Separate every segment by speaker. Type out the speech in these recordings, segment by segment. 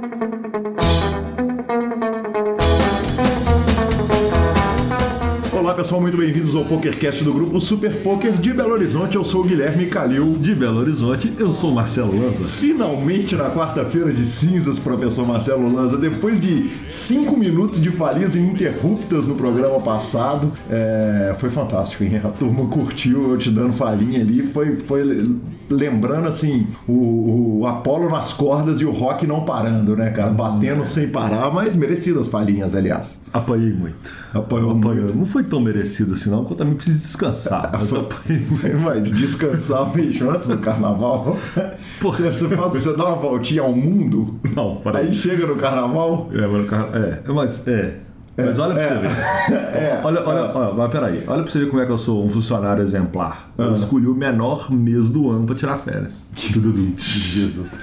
Speaker 1: thank you pessoal, muito bem-vindos ao PokerCast do grupo Super Poker de Belo Horizonte. Eu sou o Guilherme Calil.
Speaker 2: De Belo Horizonte, eu sou Marcelo Lanza.
Speaker 1: Finalmente na quarta-feira de cinzas, professor Marcelo Lanza, depois de cinco minutos de falhas ininterruptas no programa passado, é, foi fantástico, hein? A turma curtiu eu te dando falinha ali, foi, foi lembrando assim o, o Apolo nas cordas e o rock não parando, né, cara? Batendo sem parar, mas merecidas falinhas, aliás.
Speaker 2: Apanhei muito.
Speaker 1: Apanhou
Speaker 2: Apanhei.
Speaker 1: muito.
Speaker 2: Não foi tão merecido assim, não, porque eu também preciso descansar. Mas eu apanhei muito.
Speaker 1: Mas descansar bicho, antes do carnaval.
Speaker 2: Pô.
Speaker 1: Você, você, faz, você dá uma voltinha ao mundo,
Speaker 2: Não, peraí.
Speaker 1: aí chega no carnaval.
Speaker 2: É, mas, o cara- é, mas é. Mas olha pra
Speaker 1: É.
Speaker 2: você ver. olha, olha, olha, mas peraí. Olha pra você ver como é que eu sou um funcionário exemplar.
Speaker 1: Ah.
Speaker 2: Eu escolhi o menor mês do ano pra tirar férias. Jesus.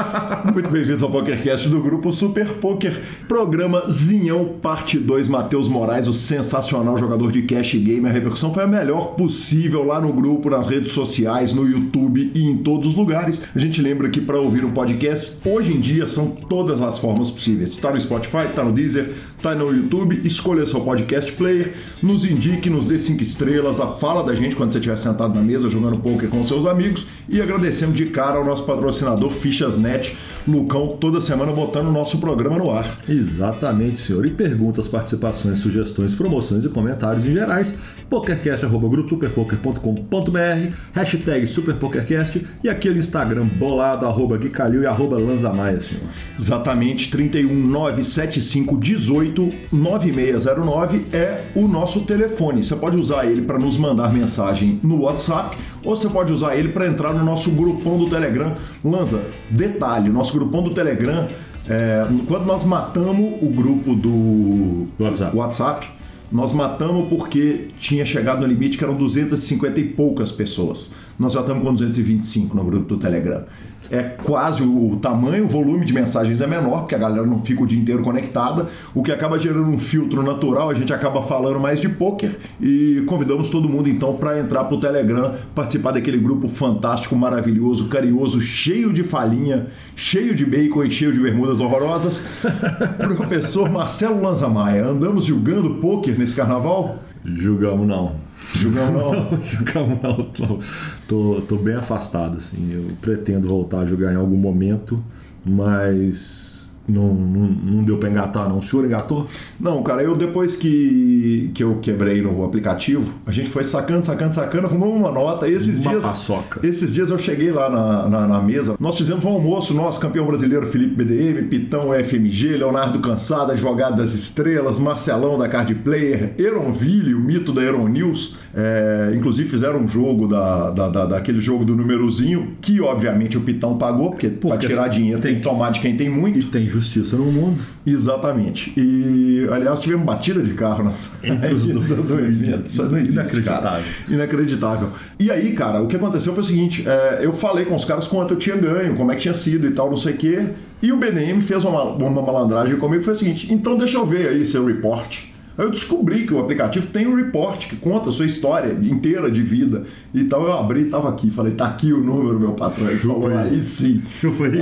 Speaker 1: Muito bem-vindos ao PokerCast do grupo Super Poker, programa Zinhão, parte 2. Matheus Moraes, o sensacional jogador de cash game. A repercussão foi a melhor possível lá no grupo, nas redes sociais, no YouTube e em todos os lugares. A gente lembra que para ouvir um podcast, hoje em dia são todas as formas possíveis. Está no Spotify, está no Deezer, está no YouTube. Escolha seu podcast player, nos indique, nos dê cinco estrelas, a fala da gente quando você estiver sentado na mesa jogando poker com seus amigos. E agradecemos de cara ao nosso patrocinador Fichas.net, Lucão, toda semana botando o nosso programa no ar.
Speaker 2: Exatamente, senhor. E perguntas, participações, sugestões, promoções e comentários em gerais, pokercast.gruposuperpoker.com.br, hashtag superpokercast e aquele Instagram bolado, arroba Gui Calil e arroba Lanzamaia, senhor.
Speaker 1: Exatamente, 3197518 9609 é o nosso telefone. Você pode usar ele para nos mandar mensagem no WhatsApp ou você pode usar ele para entrar no nosso grupão do Telegram. Lanza, detalhe, nosso grupão do Telegram, é, quando nós matamos o grupo do
Speaker 2: WhatsApp.
Speaker 1: WhatsApp, nós matamos porque tinha chegado no limite que eram 250 e poucas pessoas. Nós já estamos com 225 no grupo do Telegram. É quase o, o tamanho, o volume de mensagens é menor, porque a galera não fica o dia inteiro conectada, o que acaba gerando um filtro natural, a gente acaba falando mais de poker e convidamos todo mundo então para entrar pro Telegram, participar daquele grupo fantástico, maravilhoso, carinhoso, cheio de falinha, cheio de bacon e cheio de bermudas horrorosas. Professor Marcelo Lanzamaia, andamos julgando poker nesse carnaval?
Speaker 2: Julgamos não.
Speaker 1: Julgamos não.
Speaker 2: Julgamos não. Tô, tô, tô bem afastado, assim. Eu pretendo voltar a jogar em algum momento, mas não, não, não deu pra engatar, não. O senhor engatou?
Speaker 1: Não, cara, eu depois que, que eu quebrei no aplicativo, a gente foi sacando, sacando, sacando, arrumamos uma nota. E esses
Speaker 2: Uma
Speaker 1: dias.
Speaker 2: paçoca.
Speaker 1: Esses dias eu cheguei lá na, na, na mesa. Nós fizemos um almoço, nós, campeão brasileiro Felipe BDM, Pitão FMG, Leonardo Cansado, Advogado das Estrelas, Marcelão da Card Player, Eronville, o mito da Eron News. É, inclusive fizeram um jogo da, da, da- daquele jogo do númerozinho, que obviamente o Pitão pagou, porque, pra
Speaker 2: Porque
Speaker 1: tirar dinheiro tem que tomar de quem tem muito.
Speaker 2: E tem justiça no mundo.
Speaker 1: Exatamente. E, aliás, tivemos batida de carro na
Speaker 2: Entre os dois.
Speaker 1: do evento. Isso não existe,
Speaker 2: Inacreditável.
Speaker 1: cara. Inacreditável. E aí, cara, o que aconteceu foi o seguinte: é, eu falei com os caras quanto eu tinha ganho, como é que tinha sido e tal, não sei o quê. E o BDM fez uma, uma malandragem comigo foi o seguinte: então deixa eu ver aí seu report. Aí eu descobri que o aplicativo tem um report que conta a sua história inteira de vida e tal. Eu abri e tava aqui. Falei, tá aqui o número, meu patrão. Ele falou, aí sim.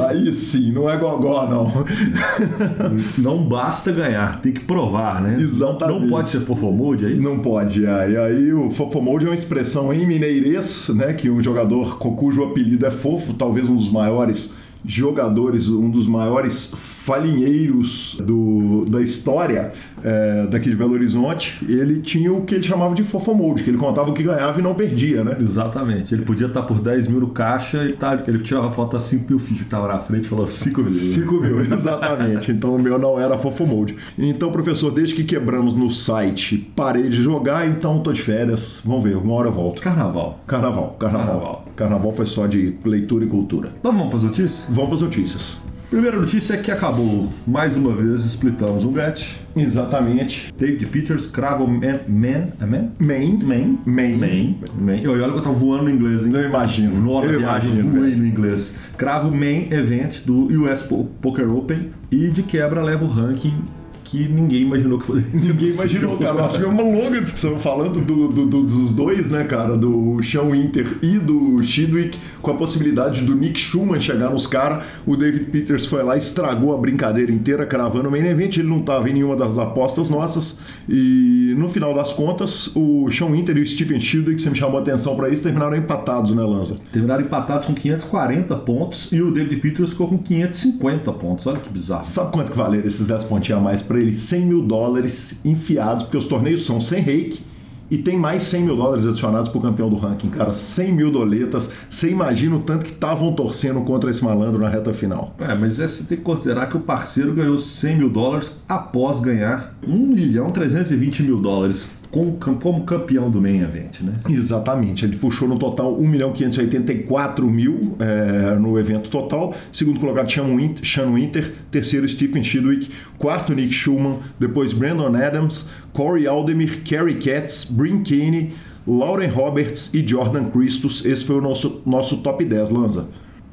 Speaker 1: Aí sim, não é gogó, não.
Speaker 2: Não basta ganhar, tem que provar, né?
Speaker 1: Exatamente.
Speaker 2: Não pode ser fofomude, é isso?
Speaker 1: Não pode, é. E aí o fofomode é uma expressão em mineirês, né? Que um jogador cujo apelido é fofo, talvez um dos maiores jogadores, um dos maiores falinheiros do, da história é, daqui de Belo Horizonte, ele tinha o que ele chamava de fofomode, que ele contava o que ganhava e não perdia, né?
Speaker 2: Exatamente. Ele podia estar por 10 mil no caixa, ele, tá, ele tirava foto a 5 mil fichas que tava na frente e falou 5 mil.
Speaker 1: 5 mil, exatamente. Então o meu não era fofomode. Então, professor, desde que quebramos no site, parei de jogar, então tô de férias. Vamos ver, uma hora eu volto.
Speaker 2: Carnaval.
Speaker 1: Carnaval, carnaval.
Speaker 2: Carnaval.
Speaker 1: Carnaval foi só de leitura e cultura.
Speaker 2: Então vamos para as notícias?
Speaker 1: Vamos para as notícias.
Speaker 2: Primeira notícia é que acabou. Mais uma vez, splitamos um bet.
Speaker 1: Exatamente.
Speaker 2: David Peters, cravo man... Man? É man?
Speaker 1: Main.
Speaker 2: Man?
Speaker 1: Main.
Speaker 2: Man. Man. E olha que eu tava voando no inglês, hein?
Speaker 1: Eu imagino.
Speaker 2: No hora da
Speaker 1: eu imagino.
Speaker 2: eu voei no inglês. Cravo Main Event do US Po- Poker Open e de quebra leva o ranking que ninguém imaginou que fosse
Speaker 1: Ninguém imaginou, cara. Nós tivemos uma longa discussão falando do, do- do- dos dois, né, cara? Do Sean Winter e do Chidwick, com a possibilidade do Nick Schumann chegar nos caras. O David Peters foi lá, estragou a brincadeira inteira, cravando o main event. Ele não tava em nenhuma das apostas nossas. E no final das contas, o Sean Winter e o Stephen Chidwick, você me chamou a atenção pra isso, terminaram empatados, né, Lanza?
Speaker 2: Terminaram empatados com 540 pontos e o David Peters ficou com 550 pontos. Olha que bizarro.
Speaker 1: Sabe quanto que valeram esses 10 pontinhos a mais pra ele? 100 mil dólares enfiados, porque os torneios são sem reiki e tem mais 100 mil dólares adicionados pro campeão do ranking, cara. 100 mil doletas. Você imagina o tanto que estavam torcendo contra esse malandro na reta final.
Speaker 2: É, mas é, você tem que considerar que o parceiro ganhou 100 mil dólares após ganhar 1 milhão 320 mil dólares como, como campeão do main event, né?
Speaker 1: Exatamente, ele puxou no total 1 milhão 584 mil é, no evento total. Segundo colocado, Sean Winter, Sean Winter. Terceiro, Stephen Chidwick. Quarto, Nick Schumann. Depois, Brandon Adams, Corey Aldemir, Kerry Katz, Brin Kane, Lauren Roberts e Jordan Christus. Esse foi o nosso, nosso top 10, Lanza.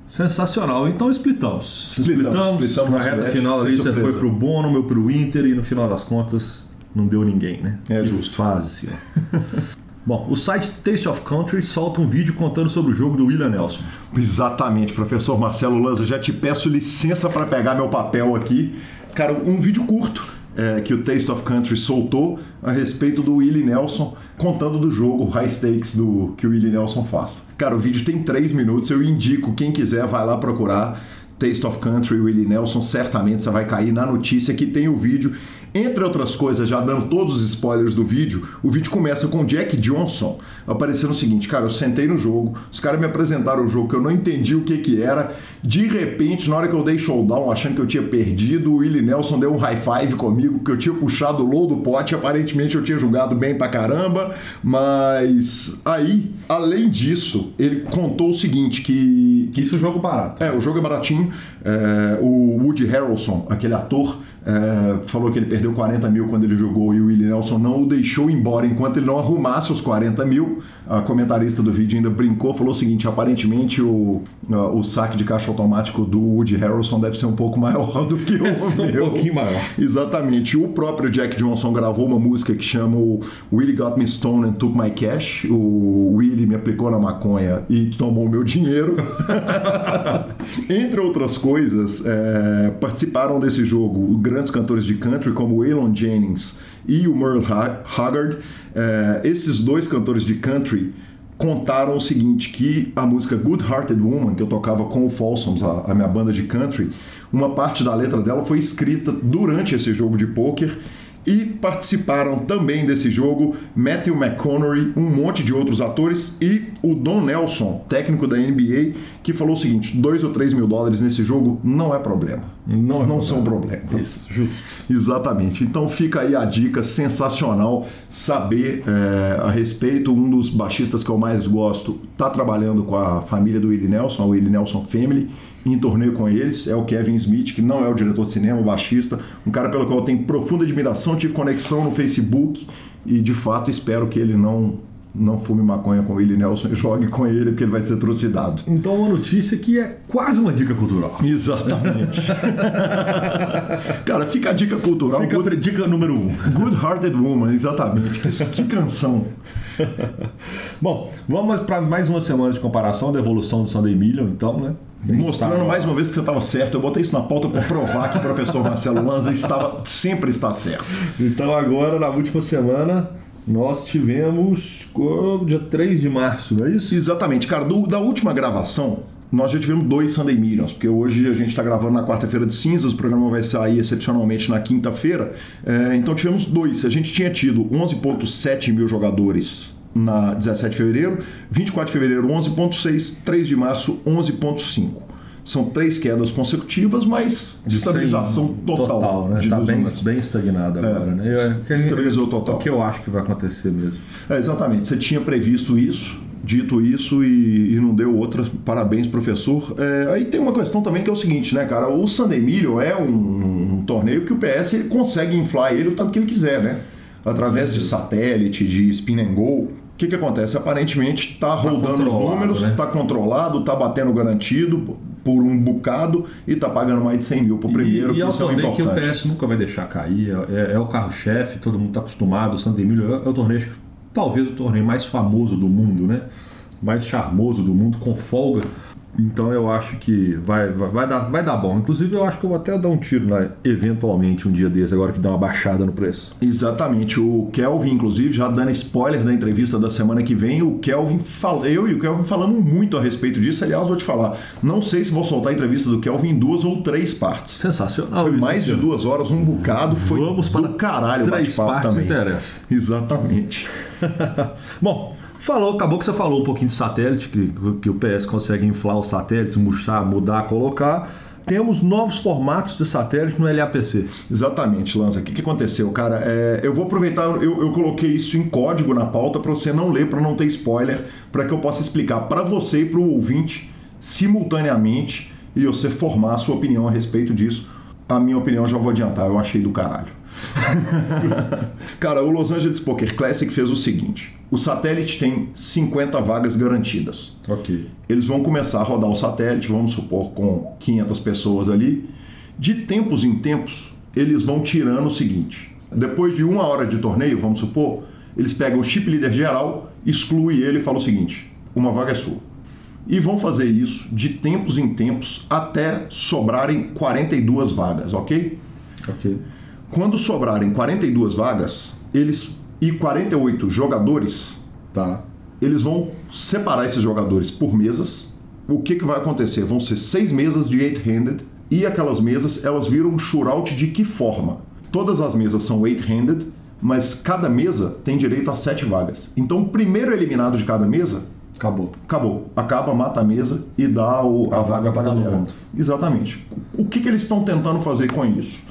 Speaker 2: Sensacional. Então splitamos.
Speaker 1: Splitamos, splitamos
Speaker 2: na
Speaker 1: nosso
Speaker 2: reta final ali você foi pro Bono, meu pro Inter e no final das contas não deu ninguém, né?
Speaker 1: É
Speaker 2: Que
Speaker 1: justo.
Speaker 2: Fase. Bom, o site Taste of Country solta um vídeo contando sobre o jogo do William Nelson.
Speaker 1: Exatamente, professor Marcelo Lanza, já te peço licença para pegar meu papel aqui. Cara, um vídeo curto é, que o Taste of Country soltou a respeito do Willie Nelson, contando do jogo High Stakes do, que o Willie Nelson faz. Cara, o vídeo tem três minutos, eu indico, quem quiser vai lá procurar. Taste of Country, Willie Nelson, certamente você vai cair na notícia que tem o vídeo. Entre outras coisas, já dando todos os spoilers do vídeo, o vídeo começa com Jack Johnson aparecendo o seguinte, cara, eu sentei no jogo, os caras me apresentaram o jogo que eu não entendi o que que era, de repente, na hora que eu dei showdown, achando que eu tinha perdido, o Willie Nelson deu um high five comigo, porque eu tinha puxado o low do pote, aparentemente eu tinha jogado bem pra caramba, mas aí, além disso, ele contou o seguinte, que, que
Speaker 2: Isso é um jogo barato.
Speaker 1: é, o jogo é baratinho. É, o Woody Harrelson, aquele ator, é, falou que ele perdeu 40 mil quando ele jogou e o Willie Nelson não o deixou embora enquanto ele não arrumasse os 40 mil. A comentarista do vídeo ainda brincou, falou o seguinte: aparentemente o, o saque de caixa automático do Woody Harrelson deve ser um pouco maior do que o
Speaker 2: ser um
Speaker 1: meu.
Speaker 2: pouquinho maior.
Speaker 1: Exatamente. O próprio Jack Johnson gravou uma música que chama o Willie Got Me Stoned and Took My Cash. O Willie me aplicou na maconha e tomou meu dinheiro. Entre outras coisas, é, participaram desse jogo grandes cantores de country como Waylon Jennings e o Merle Ha- Haggard. É, esses dois cantores de country contaram o seguinte, que a música Good Hearted Woman, que eu tocava com o Folsoms, a, a minha banda de country, uma parte da letra dela foi escrita durante esse jogo de pôquer e participaram também desse jogo Matthew McConaughey, um monte de outros atores e o Don Nelson, técnico da NBA, que falou o seguinte: 2 ou 3 mil dólares nesse jogo não é problema.
Speaker 2: Não é
Speaker 1: não são
Speaker 2: problema.
Speaker 1: problemas.
Speaker 2: Isso, justo.
Speaker 1: Exatamente. Então fica aí a dica sensacional saber é, a respeito. Um dos baixistas que eu mais gosto está trabalhando com a família do Willie Nelson, a Willie Nelson Family, em torneio com eles. É o Kevin Smith, que não é o diretor de cinema, o baixista, um cara pelo qual eu tenho profunda admiração, tive conexão no Facebook e de fato espero que ele não não fume maconha com o Willie Nelson e jogue com ele, porque ele vai ser trucidado.
Speaker 2: Então, uma notícia que é quase uma dica cultural.
Speaker 1: Exatamente. Cara, fica a dica cultural.
Speaker 2: Fica
Speaker 1: Good-
Speaker 2: dica número um.
Speaker 1: Good Hearted Woman, exatamente. Que, que canção.
Speaker 2: Bom, vamos para mais uma semana de comparação da evolução do Sunday Million, então, né?
Speaker 1: Mostrando
Speaker 2: tá-
Speaker 1: mais uma vez que você estava certo. Eu botei isso na pauta para provar que o professor Marcelo Lanza estava, sempre está certo.
Speaker 2: Então, agora, na última semana, nós tivemos dia 3 de março, não é isso?
Speaker 1: Exatamente, cara. do- da última gravação, nós já tivemos dois Sunday Millions, porque hoje a gente está gravando na quarta-feira de cinzas, o programa vai sair excepcionalmente na quinta-feira. É, então tivemos dois. A gente tinha tido 11,7 mil jogadores na 17 de fevereiro, 24 de fevereiro 11,6, 3 de março 11,5. São três quedas consecutivas, mas
Speaker 2: De
Speaker 1: estabilização
Speaker 2: cem-
Speaker 1: total.
Speaker 2: né?
Speaker 1: de
Speaker 2: Tá
Speaker 1: dos
Speaker 2: bem, bem estagnado agora, né? É, que-
Speaker 1: estabilizou total.
Speaker 2: O que eu acho que vai acontecer mesmo.
Speaker 1: É, exatamente, você tinha previsto isso, dito isso e, e não deu outra. Parabéns, professor. É, aí tem uma questão também que é o seguinte, né, cara? O Sunday Million é um, um torneio que o PS ele consegue inflar ele o tanto que ele quiser, né? Através de satélite, de spin and go. O que, que acontece? Aparentemente está rodando os números,
Speaker 2: né?
Speaker 1: está controlado, está batendo garantido. Por um bocado e tá pagando mais de 100 mil pro primeiro.
Speaker 2: E, e é o
Speaker 1: é
Speaker 2: torneio que o. PS nunca vai deixar cair, é, é o carro-chefe, todo mundo tá acostumado, o Santo Emílio é, é o torneio, talvez o torneio mais famoso do mundo, né? Mais charmoso do mundo, com folga. Então eu acho que vai, vai, vai dar, vai dar bom. Inclusive eu acho que eu vou até dar um tiro lá, eventualmente, um dia desse, agora que dá uma baixada no preço.
Speaker 1: Exatamente. O Kelvin, inclusive, já dando spoiler da entrevista da semana que vem, o Kelvin fala, eu e o Kelvin falamos muito a respeito disso. Aliás, vou te falar, não sei se vou soltar a entrevista do Kelvin em duas ou três partes.
Speaker 2: Sensacional.
Speaker 1: Foi mais de duas horas, um bocado. Foi
Speaker 2: Vamos para
Speaker 1: do caralho o
Speaker 2: três partes
Speaker 1: também.
Speaker 2: interessa.
Speaker 1: Exatamente.
Speaker 2: Bom, falou, acabou que você falou um pouquinho de satélite, que, que o PS consegue inflar os satélites, murchar, mudar, colocar. Temos novos formatos de satélite no LAPC.
Speaker 1: Exatamente, Lanza. O que, que aconteceu, cara? É, eu vou aproveitar, eu, eu coloquei isso em código na pauta para você não ler, para não ter spoiler, para que eu possa explicar para você e para o ouvinte simultaneamente e você formar a sua opinião a respeito disso. A minha opinião já vou adiantar, eu achei do caralho. Cara, o Los Angeles Poker Classic fez o seguinte: o satélite tem 50 vagas garantidas.
Speaker 2: Ok.
Speaker 1: Eles vão começar a rodar o satélite, vamos supor, com 500 pessoas ali. De tempos em tempos, eles vão tirando o seguinte: depois de uma hora de torneio, vamos supor, eles pegam o chip líder geral, exclui ele e fala o seguinte: uma vaga é sua. E vão fazer isso de tempos em tempos até sobrarem 42 vagas, ok?
Speaker 2: Ok.
Speaker 1: Quando sobrarem 42 vagas, eles e 48 jogadores,
Speaker 2: Tá.
Speaker 1: eles vão separar esses jogadores por mesas. O que, que vai acontecer? Vão ser seis mesas de eight-handed e aquelas mesas elas viram um shootout de que forma? Todas as mesas são eight-handed, mas cada mesa tem direito a sete vagas. Então o primeiro eliminado de cada mesa
Speaker 2: Acabou.
Speaker 1: acabou. Acaba, mata a mesa e dá o- a,
Speaker 2: A
Speaker 1: vaga para
Speaker 2: todo mundo.
Speaker 1: Exatamente. O que, que eles estão tentando fazer com isso?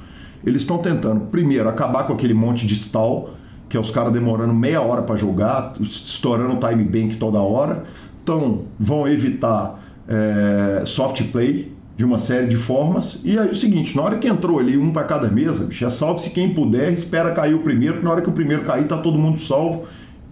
Speaker 1: Eles estão tentando, primeiro, acabar com aquele monte de stall, que é os caras demorando meia hora para jogar, estourando o time bank toda hora. Então, vão evitar é, soft play de uma série de formas. E aí o seguinte, na hora que entrou ali um para cada mesa, bicho, é salve-se quem puder, espera cair o primeiro, na hora que o primeiro cair tá todo mundo salvo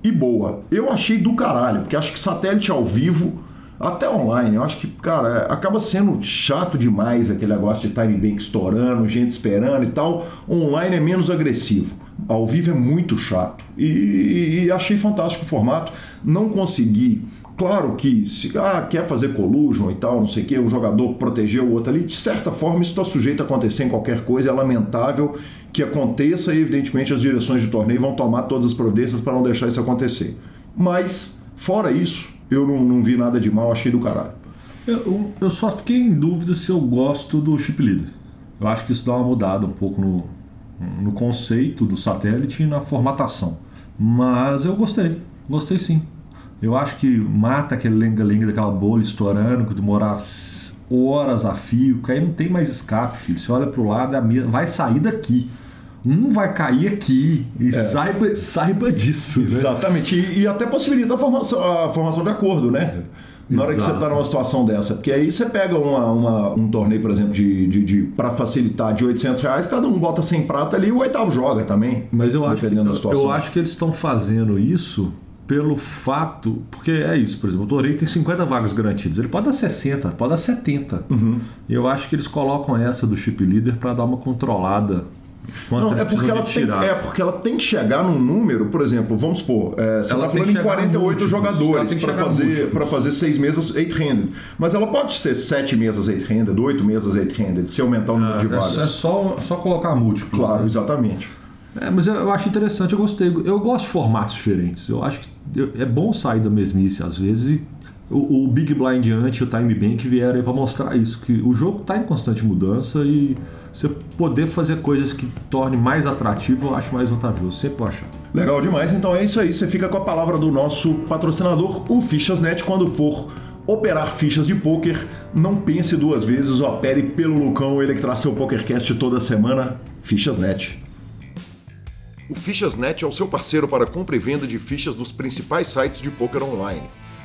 Speaker 1: e boa. Eu achei do caralho, porque acho que satélite ao vivo, até online, eu acho que, cara, é, acaba sendo chato demais aquele negócio de time bank estourando, gente esperando e tal. Online é menos agressivo. Ao vivo é muito chato. E, e achei fantástico o formato. Não consegui. Claro que se ah, quer fazer collusion e tal, não sei o que, o jogador proteger o outro ali, de certa forma isso está sujeito a acontecer em qualquer coisa, é lamentável que aconteça e evidentemente as direções de torneio vão tomar todas as providências para não deixar isso acontecer. Mas, fora isso, eu não, não vi nada de mal, achei do caralho.
Speaker 2: Eu, eu só fiquei em dúvida se eu gosto do chip leader. Eu acho que isso dá uma mudada um pouco no, no conceito do satélite e na formatação. Mas eu gostei, gostei sim. Eu acho que mata aquele lenga-lenga daquela bolha estourando, que demorar s- horas a fio, porque aí não tem mais escape, filho. Você olha pro lado, a mesa vai sair daqui. Um vai cair aqui. E saiba, saiba disso. Né?
Speaker 1: Exatamente. E, e até possibilita a formação, a formação de acordo, né? Na hora que você
Speaker 2: Exato.
Speaker 1: está numa situação dessa. Porque aí você pega uma, uma- um torneio, por exemplo, de, de, de para facilitar de 800 reais, cada um bota 100 prata ali e o oitavo joga também.
Speaker 2: Mas eu acho, que, eu acho que eles estão fazendo isso pelo fato. Porque é isso, por exemplo, o torneio tem 50 vagas garantidas. Ele pode dar 60, pode dar 70.
Speaker 1: Uhum.
Speaker 2: Eu acho que eles colocam essa do chip leader para dar uma controlada. Quanto
Speaker 1: Não, é porque, ela
Speaker 2: de
Speaker 1: tem, é porque ela tem que chegar num número, por exemplo, vamos supor, é, você
Speaker 2: Ela
Speaker 1: está
Speaker 2: tem
Speaker 1: falando em
Speaker 2: chegar
Speaker 1: 48
Speaker 2: múltiplos, ela
Speaker 1: jogadores
Speaker 2: tem que
Speaker 1: para fazer, fazer seis mesas 8-handed. Mas ela pode ser sete mesas 8-handed, oito mesas 8-handed, se aumentar o número de
Speaker 2: É,
Speaker 1: vagas.
Speaker 2: é só, só colocar múltiplos.
Speaker 1: Claro,
Speaker 2: né?
Speaker 1: exatamente.
Speaker 2: É, mas eu, eu acho interessante, eu gostei. Eu gosto de formatos diferentes. Eu acho que eu- é bom sair da mesmice às vezes. E o, o Big Blind Ant e o Time Bank vieram aí para mostrar isso, que o jogo está em constante mudança e você poder fazer coisas que torne mais atrativo, eu acho mais vantajoso. Sempre vou achar.
Speaker 1: Legal demais, então é isso aí. Você fica com a palavra do nosso patrocinador, o Fichas.net, quando for operar fichas de pôquer, não pense duas vezes, opere pelo Lucão, ele que traz seu PokerCast toda semana, Fichas.net. O Fichas.net é o seu parceiro para compra e venda de fichas dos principais sites de pôquer online.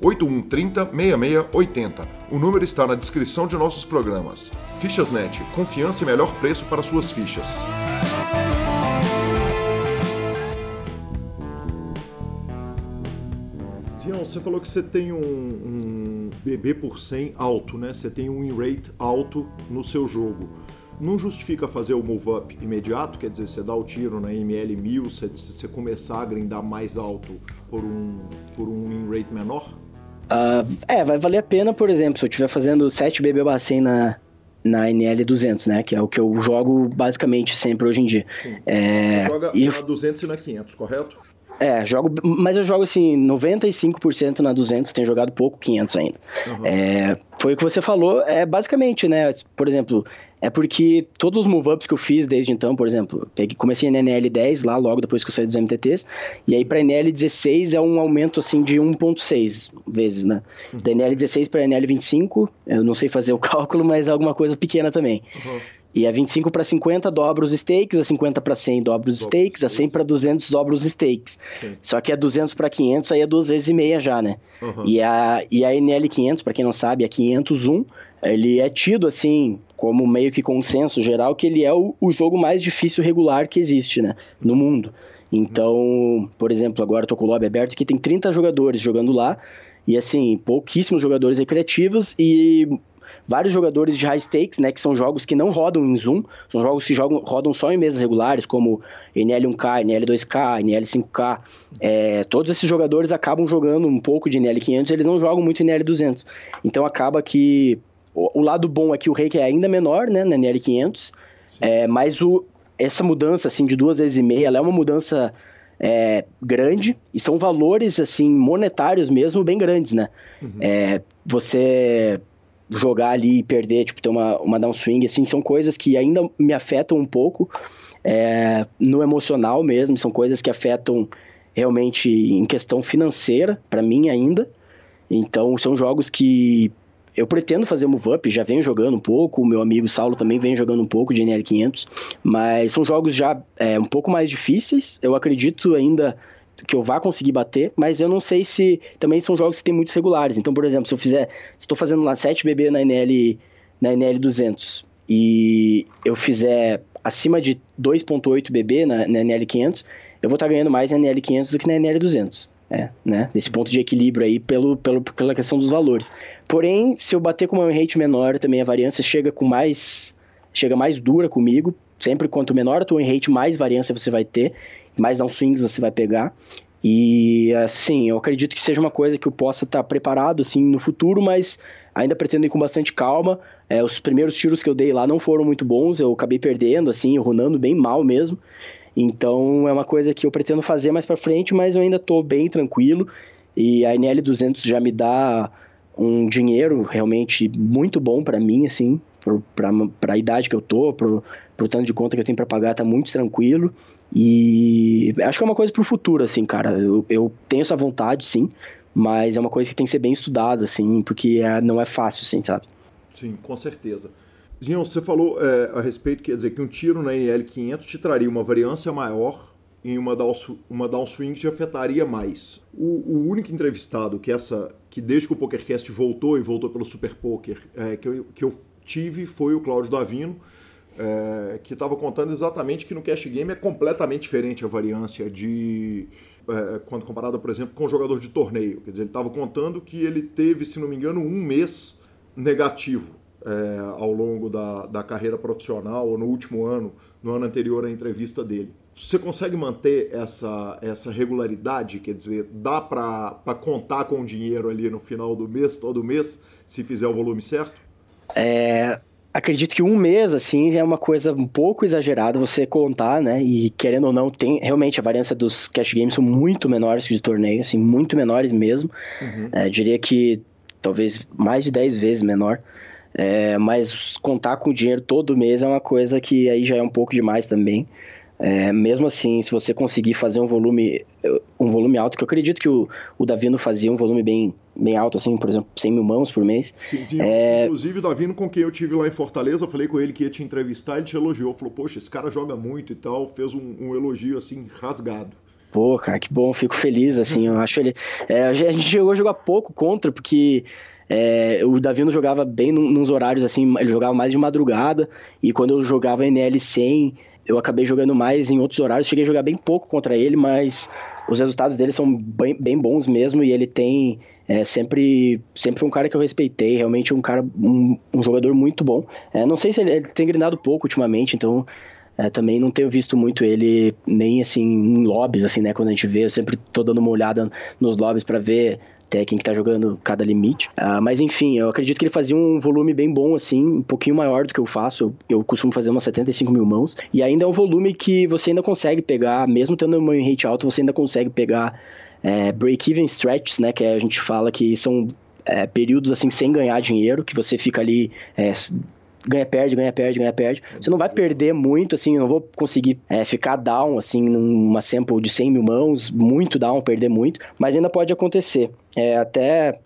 Speaker 1: 8130 6680. O número está na descrição de nossos programas. Fichasnet, confiança e melhor preço para suas fichas. Dion, você falou que você tem um, um BB por 100 alto, né? Você tem um win rate alto no seu jogo. Não justifica fazer o move up imediato, quer dizer, você dá o tiro na ML 1000, você, você começar a grindar mais alto por um, por um win rate menor?
Speaker 3: Uh, é, vai valer a pena, por exemplo, se eu estiver fazendo 7 BB Bacen na, na NL200, né? Que é o que eu jogo basicamente sempre hoje em dia.
Speaker 1: Sim. É, Você joga e... na 200 e na 500, correto?
Speaker 3: É, jogo, mas eu jogo assim, 95% na 200, tenho jogado pouco, 500 ainda. Uhum. É, foi o que você falou, é basicamente, né? Por exemplo, é porque todos os move-ups que eu fiz desde então, por exemplo, peguei, comecei na NL10 lá, logo depois que eu saí dos MTTs, e aí para NL16 é um aumento assim de 1.6 vezes, né? Uhum. Da NL16 para NL25, eu não sei fazer o cálculo, mas é alguma coisa pequena também. Uhum. E a 25 para 50 dobra os stakes, a 50 para 100 dobra os stakes, a 100 para 200 dobra os stakes. Sim. Só que a 200 para 500 aí é duas vezes e meia já, né? Uhum. E, a, e a NL500, para quem não sabe, a 501, ele é tido assim como meio que consenso geral que ele é o, o jogo mais difícil regular que existe, né, no mundo. Então, por exemplo, agora eu tô com o lobby aberto que tem 30 jogadores jogando lá e assim, pouquíssimos jogadores recreativos e vários jogadores de high stakes, né, que são jogos que não rodam em Zoom, são jogos que jogam, rodam só em mesas regulares, como NL1K, NL2K, NL5K. É, todos esses jogadores acabam jogando um pouco de NL500, eles não jogam muito NL200. Então acaba que o, o lado bom é que o rake é ainda menor, né, na NL500, é, mas o, essa mudança, assim, de duas vezes e meia, ela é uma mudança é, grande e são valores, assim, monetários mesmo bem grandes, né? Uhum. É, você jogar ali e perder, tipo, ter uma, uma downswing, assim, são coisas que ainda me afetam um pouco é, no emocional mesmo, são coisas que afetam realmente em questão financeira, para mim ainda. Então, são jogos que eu pretendo fazer move up, já venho jogando um pouco, o meu amigo Saulo também vem jogando um pouco de NL500, mas são jogos já é, um pouco mais difíceis, eu acredito ainda que eu vá conseguir bater, mas eu não sei se também são jogos que tem muitos regulares. Então, por exemplo, se eu fizer, estou fazendo lá 7 BB na NL na NL 200 e eu fizer acima de 2.8 BB na, na NL 500, eu vou estar tá ganhando mais na NL 500 do que na NL 200. É, né? Ponto de equilíbrio aí pelo, pelo, pela questão dos valores. Porém, se eu bater com uma rate menor, também a variância chega com mais chega mais dura comigo. Sempre quanto menor a tua rate, mais variância você vai ter mais downswings você vai pegar. E assim, eu acredito que seja uma coisa que eu possa estar preparado assim no futuro, mas ainda pretendo ir com bastante calma. É, os primeiros tiros que eu dei lá não foram muito bons, eu acabei perdendo, assim, runando bem mal mesmo. Então é uma coisa que eu pretendo fazer mais para frente, mas eu ainda estou bem tranquilo. E a NL 200 já me dá um dinheiro realmente muito bom para mim, assim, para a idade que eu tô, pro, pro tanto de conta que eu tenho para pagar, tá muito tranquilo. E acho que é uma coisa pro futuro, assim, cara. Eu, eu tenho essa vontade, sim, mas é uma coisa que tem que ser bem estudada, assim, porque é, não é fácil, assim, sabe?
Speaker 1: Sim, com certeza. Zinho, você falou é, a respeito, quer dizer, que um tiro na NL500 te traria uma variância maior e uma, down, uma downswing te afetaria mais. O, o, único entrevistado que essa que desde que o PokerCast voltou e voltou pelo Super Poker, é, que, eu, que eu tive foi o Cláudio Davino, é, que estava contando exatamente que no cash game é completamente diferente a variância de é, quando comparado, por exemplo, com um jogador de torneio. Quer dizer, ele estava contando que ele teve, se não me engano, um mês negativo é, ao longo da, da carreira profissional ou no último ano, no ano anterior à entrevista dele. Você consegue manter essa, essa regularidade? Quer dizer, dá para contar com o dinheiro ali no final do mês, todo mês, se fizer o volume certo?
Speaker 3: É, acredito que um mês, assim, é uma coisa um pouco exagerada você contar, né? E querendo ou não, tem realmente a variância dos cash games são muito menores que de torneio, assim, muito menores mesmo. Uhum. É, diria que talvez mais de 10 vezes menor. É, mas contar com o dinheiro todo mês é uma coisa que aí já é um pouco demais também. é, mesmo assim, se você conseguir fazer um volume um volume alto, que eu acredito que o, o Davino fazia um volume bem, bem alto, assim, por exemplo, 100 mil mãos por mês.
Speaker 1: Sim, sim. É... Inclusive, o Davino, com quem eu tive lá em Fortaleza, eu falei com ele que ia te entrevistar, ele te elogiou, falou, poxa, esse cara joga muito e tal, fez um, um elogio, assim, rasgado.
Speaker 3: Pô, cara, que bom, fico feliz, assim, eu acho ele... É, a gente chegou a jogar pouco contra, porque... É, o Davino jogava bem nos horários assim, ele jogava mais de madrugada, e quando eu jogava NL 100, eu acabei jogando mais em outros horários. Cheguei a jogar bem pouco contra ele, mas os resultados dele são bem, bem bons mesmo e ele tem é, sempre sempre um cara que eu respeitei, realmente um cara um, um jogador muito bom. É, não sei se ele, ele, tem grindado pouco ultimamente, então é, também não tenho visto muito ele nem assim em lobbies assim, né, quando a gente vê, eu sempre tô dando uma olhada nos lobbies para ver até quem que tá jogando cada limite. Uh, mas enfim, eu acredito que ele fazia um volume bem bom, assim, um pouquinho maior do que eu faço. Eu, eu costumo fazer umas 75 mil mãos. E ainda é um volume que você ainda consegue pegar, mesmo tendo um rate alto, você ainda consegue pegar é, break-even stretches, né? Que a gente fala que são é, períodos assim sem ganhar dinheiro, que você fica ali é, ganha, perde, ganha, perde, ganha, perde. Você não vai perder muito, assim, eu não vou conseguir é, ficar down, assim, numa sample de 100 mil mãos, muito down, perder muito, mas ainda pode acontecer. É, até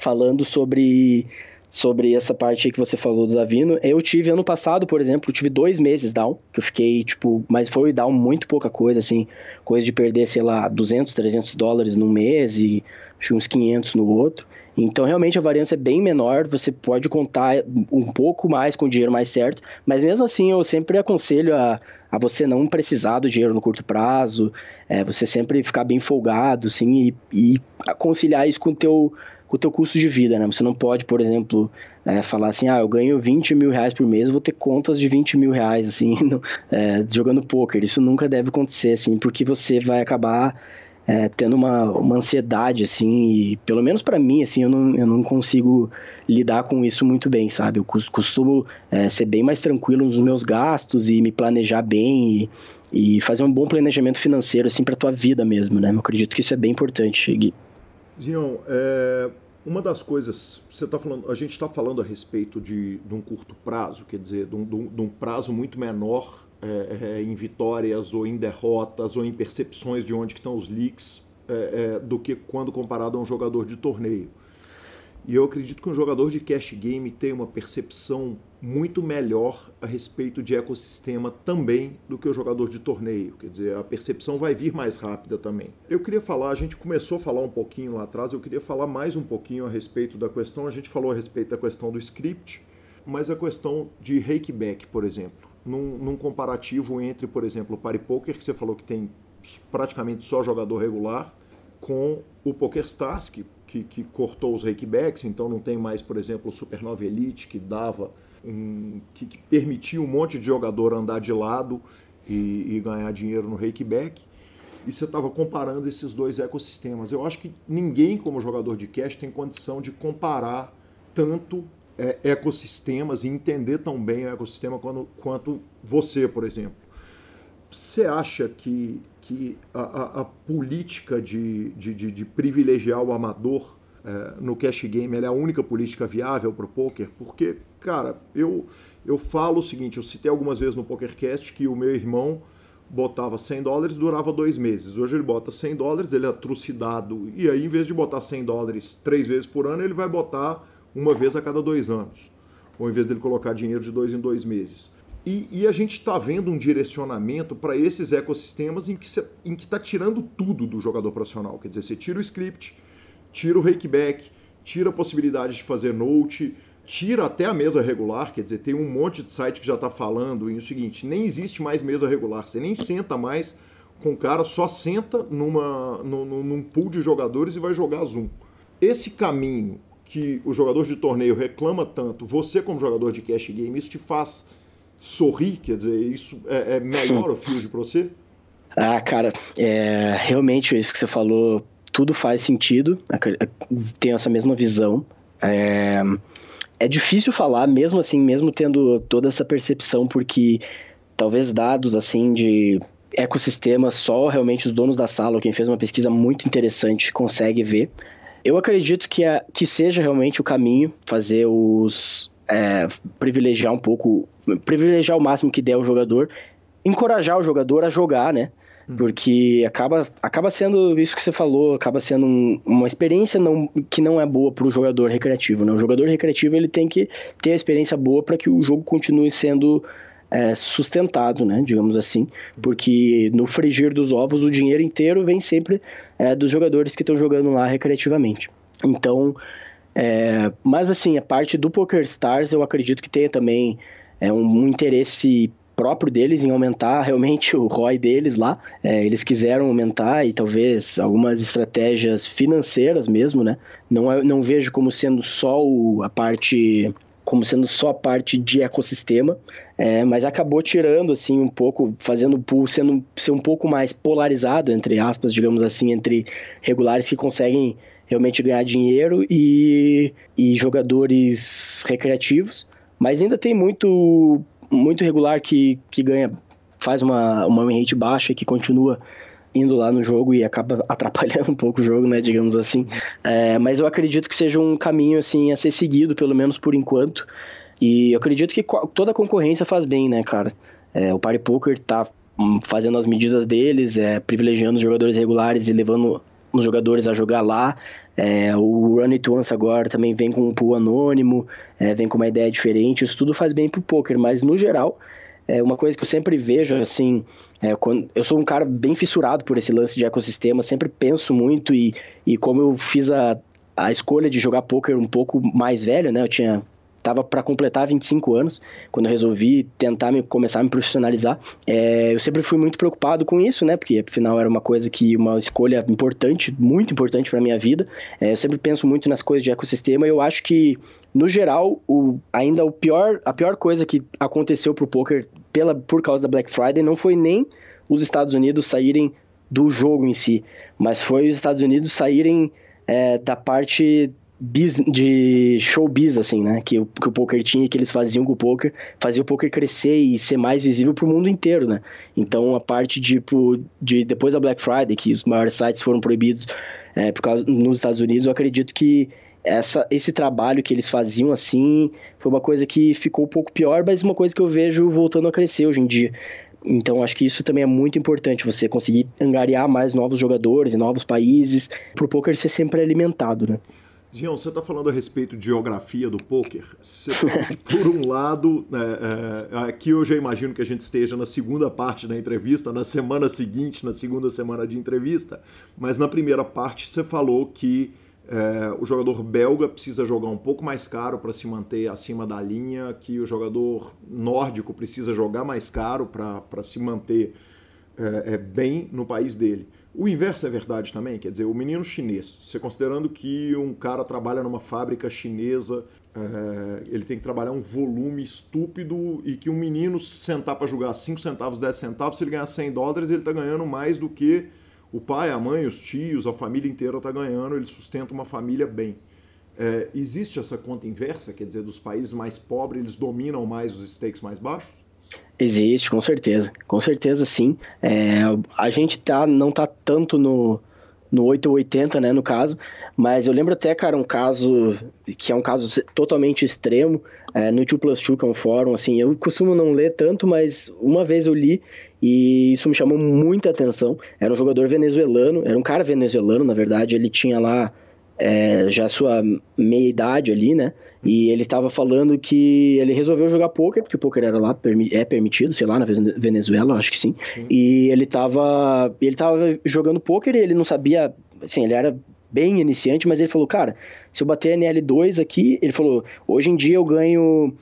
Speaker 3: falando sobre sobre essa parte que você falou do Davino. Eu tive ano passado, por exemplo, eu tive dois meses down, que eu fiquei, tipo, mas foi down muito pouca coisa, assim, coisa de perder, sei lá, 200, 300 dólares num mês e uns 500 no outro. Então, realmente, a variância é bem menor, você pode contar um pouco mais com o dinheiro mais certo, mas mesmo assim, eu sempre aconselho a, a você não precisar do dinheiro no curto prazo, é, você sempre ficar bem folgado, sim, e, e conciliar isso com o teu com o teu custo de vida, né? Você não pode, por exemplo, é, falar assim, ah, eu ganho 20 mil reais por mês, vou ter contas de 20 mil reais, assim, no, é, jogando poker. Isso nunca deve acontecer, assim, porque você vai acabar é, tendo uma, uma ansiedade, assim, e pelo menos para mim, assim, eu não, eu não consigo lidar com isso muito bem, sabe? Eu costumo é, ser bem mais tranquilo nos meus gastos e me planejar bem e, e fazer um bom planejamento financeiro, assim, para tua vida mesmo, né? Eu acredito que isso é bem importante, Gui.
Speaker 1: Zion, é, uma das coisas, você tá falando, a gente está falando a respeito de, de, um curto prazo, quer dizer, de um, de um prazo muito menor é, é, em vitórias ou em derrotas ou em percepções de onde estão os leaks é, é, do que quando comparado a um jogador de torneio. E eu acredito que um jogador de cash game tem uma percepção muito melhor a respeito de ecossistema também do que o jogador de torneio. Quer dizer, a percepção vai vir mais rápida também. Eu queria falar, a gente começou a falar um pouquinho lá atrás, eu queria falar mais um pouquinho a respeito da questão, a gente falou a respeito da questão do script, mas a questão de rakeback, por exemplo num, num comparativo entre, por exemplo, o Party Poker, que você falou que tem praticamente só jogador regular, com o PokerStars, que, que, que cortou os rakebacks, então não tem mais, por exemplo, o Supernova Elite, que dava um, que, que, permitia um monte de jogador andar de lado e, e ganhar dinheiro no rakeback. E você estava comparando esses dois ecossistemas. Eu acho que ninguém, como jogador de cash, tem condição de comparar tanto é, ecossistemas e entender tão bem o ecossistema quanto, quanto você, por exemplo. Você acha que, que a, a, a política de, de, de, de, privilegiar o amador é, no cash game é a única política viável para o poker? Porque, cara, eu, eu falo o seguinte: eu citei algumas vezes no PokerCast que o meu irmão botava 100 dólares durava dois meses. Hoje ele bota 100 dólares, ele é trucidado. E aí, em vez de botar 100 dólares três vezes por ano, ele vai botar uma vez a cada dois anos, ou em vez dele colocar dinheiro de dois em dois meses. E, e a gente está vendo um direcionamento para esses ecossistemas em que está tirando tudo do jogador profissional. Quer dizer, você tira o script, tira o rakeback, tira a possibilidade de fazer note, tira até a mesa regular, quer dizer, tem um monte de site que já está falando em o seguinte, nem existe mais mesa regular, você nem senta mais com o cara, só senta numa, num, num pool de jogadores e vai jogar Zoom. Esse caminho que o jogador de torneio reclama tanto, você como jogador de cash game, isso te faz sorrir? Quer dizer, isso é, é melhor o field para você?
Speaker 3: Ah, cara, é, realmente isso que você falou, tudo faz sentido, tenho essa mesma visão. É, é difícil falar, mesmo assim, mesmo tendo toda essa percepção, porque talvez dados assim de ecossistema só realmente os donos da sala, quem fez uma pesquisa muito interessante, consegue ver. Eu acredito que, é, que seja realmente o caminho fazer os. É, privilegiar um pouco. Privilegiar o máximo que der o jogador. encorajar o jogador a jogar, né? Hum. Porque acaba, acaba sendo isso que você falou, acaba sendo um, uma experiência não, que não é boa para o jogador recreativo. Né? O jogador recreativo ele tem que ter a experiência boa para que o jogo continue sendo é, sustentado, né, digamos assim, porque no frigir dos ovos o dinheiro inteiro vem sempre é, dos jogadores que estão jogando lá recreativamente. Então, é, mas assim, a parte do Poker Stars eu acredito que tenha também é, um, um interesse próprio deles em aumentar realmente o ROI deles lá. É, eles quiseram aumentar e talvez algumas estratégias financeiras mesmo, né? Não, é, não vejo como sendo só o, a parte como sendo só parte de ecossistema, é, mas acabou tirando assim um pouco, fazendo o pool sendo ser um pouco mais polarizado entre aspas, digamos assim, entre regulares que conseguem realmente ganhar dinheiro e, e jogadores recreativos, mas ainda tem muito muito regular que, que ganha faz uma uma rate baixa que continua indo lá no jogo e acaba atrapalhando um pouco o jogo, né, digamos assim. É, mas eu acredito que seja um caminho assim a ser seguido, pelo menos por enquanto. E eu acredito que toda concorrência faz bem, né, cara? É, o Party Poker tá hum, fazendo as medidas deles, é, privilegiando os jogadores regulares e levando os jogadores a jogar lá. É, o Run It Once agora também vem com um pool anônimo, é, vem com uma ideia diferente. Isso tudo faz bem pro poker, mas no geral é uma coisa que eu sempre vejo, assim, é, quando, eu sou um cara bem fissurado por esse lance de ecossistema, sempre penso muito e, e como eu fiz a, a escolha de jogar poker um pouco mais velho, né, eu tinha estava para completar 25 anos, quando eu resolvi tentar me, começar a me profissionalizar. É, eu sempre fui muito preocupado com isso, né? Porque afinal era uma coisa que, uma escolha importante, muito importante para minha vida. É, eu sempre penso muito nas coisas de ecossistema e eu acho que, no geral, o, ainda o pior, a pior coisa que aconteceu pro poker pela, por causa da Black Friday não foi nem os Estados Unidos saírem do jogo em si, mas foi os Estados Unidos saírem é, da parte de showbiz, assim, né? Que, que o poker tinha, que eles faziam com o poker, fazia o poker crescer e ser mais visível para o mundo inteiro, né? Então, a parte de, de depois da Black Friday, que os maiores sites foram proibidos é, por causa, nos Estados Unidos, eu acredito que essa, esse trabalho que eles faziam assim foi uma coisa que ficou um pouco pior, mas uma coisa que eu vejo voltando a crescer hoje em dia. Então acho que isso também é muito importante, você conseguir angariar mais novos jogadores e novos países, para o poker ser sempre alimentado, né?
Speaker 1: Gion, você está falando a respeito de geografia do poker. Você, por um lado, é, é, aqui eu já imagino que a gente esteja na segunda parte da entrevista, na semana seguinte, na segunda semana de entrevista, mas na primeira parte você falou que é, o jogador belga precisa jogar um pouco mais caro para se manter acima da linha, que o jogador nórdico precisa jogar mais caro para se manter é, é, bem no país dele. O inverso é verdade também, quer dizer, o menino chinês, você considerando que um cara trabalha numa fábrica chinesa, é, ele tem que trabalhar um volume estúpido e que um menino sentar para jogar 5 centavos, 10 centavos, se ele ganhar 100 dólares, ele está ganhando mais do que o pai, a mãe, os tios, a família inteira está ganhando, ele sustenta uma família bem. É, existe essa conta inversa, quer dizer, dos países mais pobres, eles dominam mais os stakes mais baixos?
Speaker 3: Existe, com certeza. Com certeza, sim. É, a gente tá, não tá tanto no, no 880, né, no caso, mas eu lembro até, cara, um caso que é um caso totalmente extremo, é, no 2 Plus 2, que é um fórum, assim, eu costumo não ler tanto, mas uma vez eu li e isso me chamou muita atenção. Era um jogador venezuelano, era um cara venezuelano, na verdade, ele tinha lá é, já sua meia idade ali, né? E ele tava falando que ele resolveu jogar poker, porque o poker era lá, é permitido, sei lá, na Venezuela, acho que sim. sim. E ele tava, ele tava jogando poker e ele não sabia, assim, ele era bem iniciante, mas ele falou, cara, se eu bater NL2 aqui, ele falou, hoje em dia eu ganho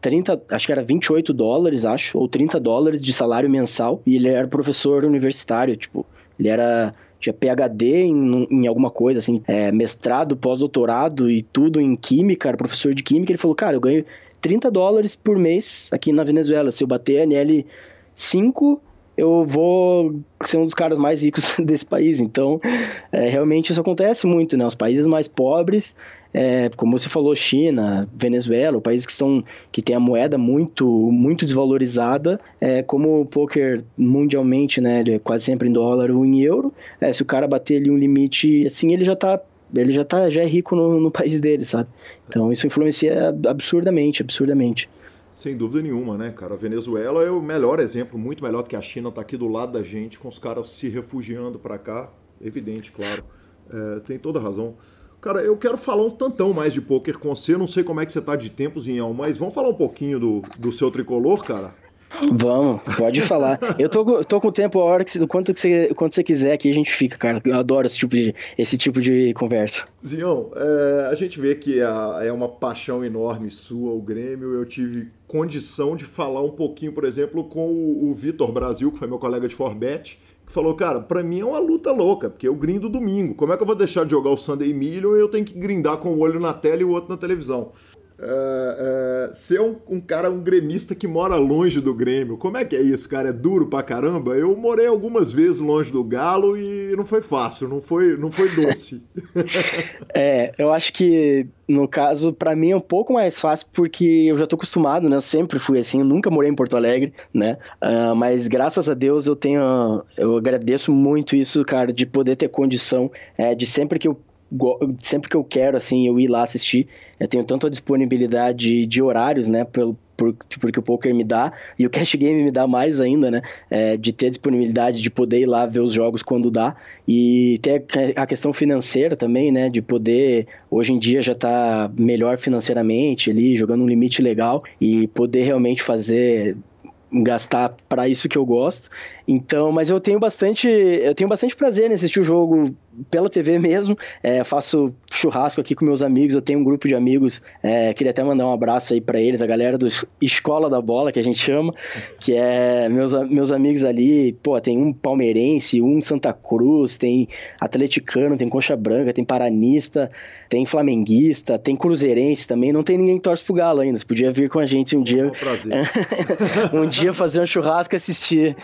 Speaker 3: 30, acho que era 28 dólares, acho, ou 30 dólares de salário mensal, e ele era professor universitário, tipo, ele era tinha PhD em, em alguma coisa, assim, é, mestrado, pós-doutorado e tudo em química, era professor de química. Ele falou, cara, eu ganho 30 dólares por mês aqui na Venezuela. Se eu bater NL 5, eu vou ser um dos caras mais ricos desse país. Então, é, realmente isso acontece muito, né? Os países mais pobres é, como você falou, China, Venezuela, países que estão que tem a moeda muito muito desvalorizada, é, como o poker mundialmente, né, ele é quase sempre em dólar ou em euro. É, se o cara bater ali um limite, assim, ele já tá ele já tá já é rico no, no país dele, sabe? Então isso influencia absurdamente, absurdamente.
Speaker 1: Sem dúvida nenhuma, né, cara? A Venezuela é o melhor exemplo, muito melhor do que a China, tá aqui do lado da gente, com os caras se refugiando para cá. Evidente, claro. É, tem toda razão. Cara, eu quero falar um tantão mais de poker com você. Não sei como é que você tá de tempo, Zinhão, mas vamos falar um pouquinho do, do seu tricolor, cara?
Speaker 3: Vamos, pode falar. Eu tô, tô com o tempo, a hora que do quanto você, quanto você quiser aqui, a gente fica, cara. Eu adoro esse tipo de, esse tipo de conversa.
Speaker 1: Zion, é, a gente vê que é, é uma paixão enorme sua, o Grêmio. Eu tive condição de falar um pouquinho, por exemplo, com o, o Vitor Brasil, que foi meu colega de Forbet, que falou, cara, para mim é uma luta louca, porque eu grindo domingo. Como é que eu vou deixar de jogar o Sunday Million e eu tenho que grindar com o um olho na tela e o outro na televisão? Uh, uh, ser um, um, cara, um gremista que mora longe do Grêmio. Como é que é isso, cara? É duro pra caramba? Eu morei algumas vezes longe do Galo e não foi fácil, não foi, não foi doce.
Speaker 3: é, eu acho que no caso, para mim é um pouco mais fácil porque eu já tô acostumado, né? Eu sempre fui assim, eu nunca morei em Porto Alegre, né? Uh, mas graças a Deus eu tenho, eu agradeço muito isso, cara, de poder ter condição é, de sempre que eu sempre que eu quero, assim, eu ir lá assistir. Eu tenho tanto a disponibilidade de horários, né, pelo, por, porque o poker me dá, e o cash game me dá mais ainda, né? É, de ter disponibilidade de poder ir lá ver os jogos quando dá. E ter a questão financeira também, né? De poder, hoje em dia já tá melhor financeiramente ali, jogando um limite legal e poder realmente fazer gastar para isso que eu gosto. Então, mas eu tenho bastante, eu tenho bastante prazer em assistir o jogo pela TV mesmo. É, faço churrasco aqui com meus amigos. Eu tenho um grupo de amigos. É, queria até mandar um abraço aí para eles, a galera do Escola da Bola que a gente chama, que é meus, meus amigos ali. Pô, tem um palmeirense, um Santa Cruz, tem atleticano, tem coxa branca, tem paranista, tem flamenguista, tem cruzeirense também. Não tem ninguém que torce pro Galo ainda. Você podia vir com a gente um dia. um dia fazer um churrasco e assistir,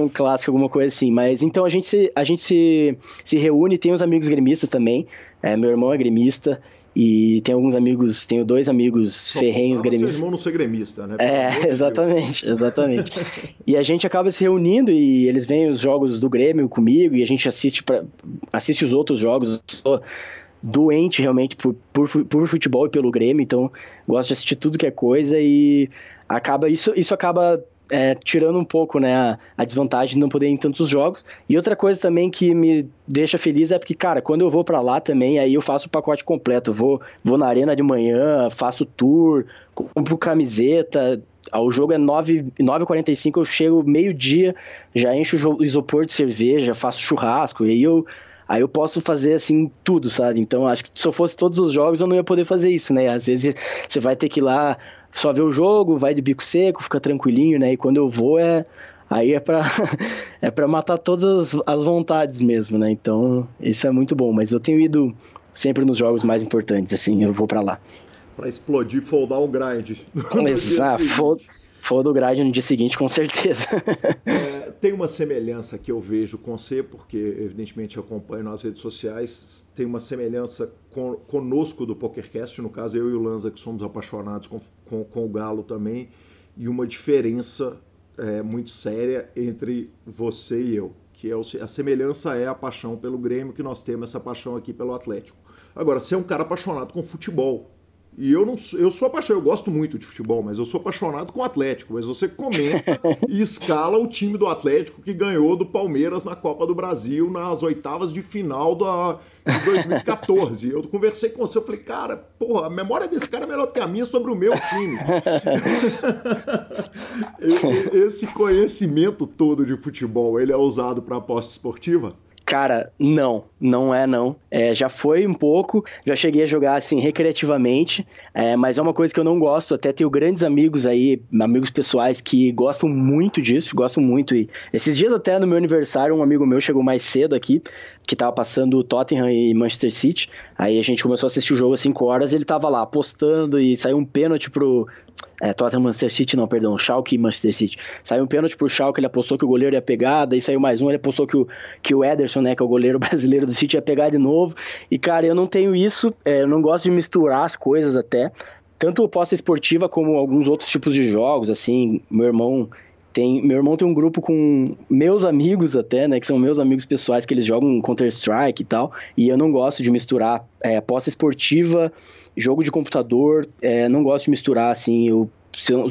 Speaker 3: um clássico, alguma coisa assim. Mas então a gente se, a gente se, se reúne, tem os amigos gremistas também. É, meu irmão é gremista. E tem alguns amigos, tenho dois amigos Só ferrenhos gremistas. Seu
Speaker 1: irmão não ser gremista, né?
Speaker 3: É, exatamente, exatamente. e a gente acaba se reunindo e eles veem os jogos do Grêmio comigo e a gente assiste, pra, assiste os outros jogos. Eu sou doente realmente por, por, por futebol e pelo Grêmio, então gosto de assistir tudo que é coisa e acaba isso, isso acaba é, tirando um pouco né, a, a, desvantagem de não poder ir em tantos jogos. E outra coisa também que me deixa feliz é porque, cara, quando eu vou para lá também, aí eu faço o pacote completo. vou, vou na arena de manhã, faço tour, compro camiseta. O jogo é 9h45, eu chego meio-dia, já encho o isopor de cerveja, faço churrasco, e aí eu Aí eu posso fazer assim tudo, sabe? Então acho que se eu fosse todos os jogos eu não ia poder fazer isso, né? Às vezes você vai ter que ir lá só ver o jogo, vai de bico seco, fica tranquilinho, né? E quando eu vou é aí é para é para matar todas as, as vontades mesmo, né? Então, isso é muito bom, mas eu tenho ido sempre nos jogos mais importantes, assim, eu vou para lá.
Speaker 1: Para explodir, foldar o grind.
Speaker 3: Exato, fold, o grind no dia seguinte, com certeza.
Speaker 1: é, tem uma semelhança que eu vejo com você, porque evidentemente acompanho nas redes sociais, tem uma semelhança com, conosco do PokerCast, no caso eu e o Lanza, que somos apaixonados com, com, com o Galo também, e uma diferença é, muito séria entre você e eu, que é o, a semelhança é a paixão pelo Grêmio, que nós temos essa paixão aqui pelo Atlético. Agora, você é um cara apaixonado com futebol, e eu não eu sou apaixonado, eu gosto muito de futebol, mas eu sou apaixonado com o Atlético. Mas você comenta e escala o time do Atlético que ganhou do Palmeiras na Copa do Brasil nas oitavas de final da, de 2014. Eu conversei com você, eu falei, cara, porra, a memória desse cara é melhor do que a minha sobre o meu time. Esse conhecimento todo de futebol, ele é usado para aposta esportiva?
Speaker 3: Cara, não, não é não. É, já foi um pouco, já cheguei a jogar assim recreativamente, é, mas é uma coisa que eu não gosto. Até tenho grandes amigos aí, amigos pessoais que gostam muito disso, gostam muito. E esses dias até no meu aniversário, um amigo meu chegou mais cedo aqui, que tava passando Tottenham e Manchester City. Aí a gente começou a assistir o jogo às 5 horas, ele tava lá apostando e saiu um pênalti pro é, Tottenham Manchester City, não, perdão, Schalke e Manchester City. Saiu um pênalti pro Schalke, ele apostou que o goleiro ia pegar, daí saiu mais um, ele apostou que o, que o Ederson, né, que é o goleiro brasileiro do City, ia pegar de novo. E, cara, eu não tenho isso, é, eu não gosto de misturar as coisas até. Tanto aposta esportiva como alguns outros tipos de jogos, assim, meu irmão tem, meu irmão tem um grupo com meus amigos até, né? Que são meus amigos pessoais, que eles jogam Counter-Strike e tal. E eu não gosto de misturar é, esportiva, jogo de computador. É, não gosto de misturar, assim. Eu, eu,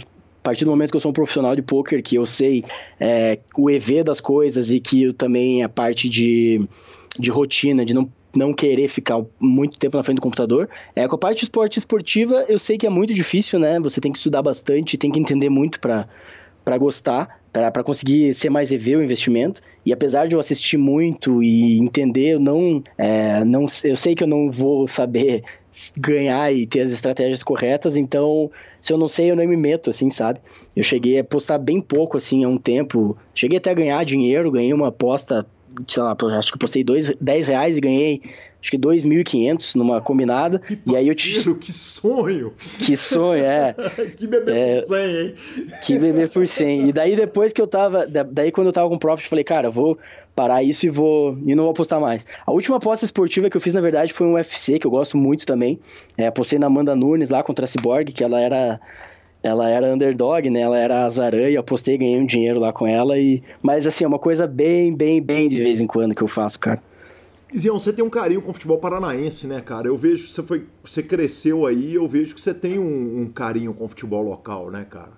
Speaker 3: partir do momento que eu sou um profissional de poker, que eu sei é, o EV das coisas e que eu também a parte de, de rotina, de não não querer ficar muito tempo na frente do computador. É, com a parte de esporte esportiva, eu sei que é muito difícil, né? Você tem que estudar bastante, tem que entender muito para gostar para conseguir ser mais EV o investimento. E apesar de eu assistir muito e entender, eu não, é, não eu sei que eu não vou saber ganhar e ter as estratégias corretas, então se eu não sei, eu não me meto, assim, sabe? Eu cheguei a postar bem pouco, assim, há um tempo. Cheguei até a ganhar dinheiro, ganhei uma aposta, sei lá, acho que postei dois, 10 reais e ganhei acho que 2.500 numa combinada.
Speaker 1: Que parceiro,
Speaker 3: e aí eu
Speaker 1: te... que sonho!
Speaker 3: Que sonho, é.
Speaker 1: que bebê é, por 100, hein?
Speaker 3: Que bebê por 100. E daí depois que eu tava, daí quando eu tava com o Profit, eu falei, cara, vou parar isso e vou e não vou apostar mais. A última aposta esportiva que eu fiz, na verdade, foi um UFC, que eu gosto muito também. É, apostei na Amanda Nunes lá contra a Cyborg, que ela era ela era underdog, né? Ela era azaranha, eu apostei, ganhei um dinheiro lá com ela e mas assim, é uma coisa bem, bem, bem de vez em quando que eu faço, cara.
Speaker 1: Zion, você tem um carinho com o futebol paranaense, né, cara? Eu vejo que você, foi, você cresceu aí, eu vejo que você tem um, um carinho com o futebol local, né, cara?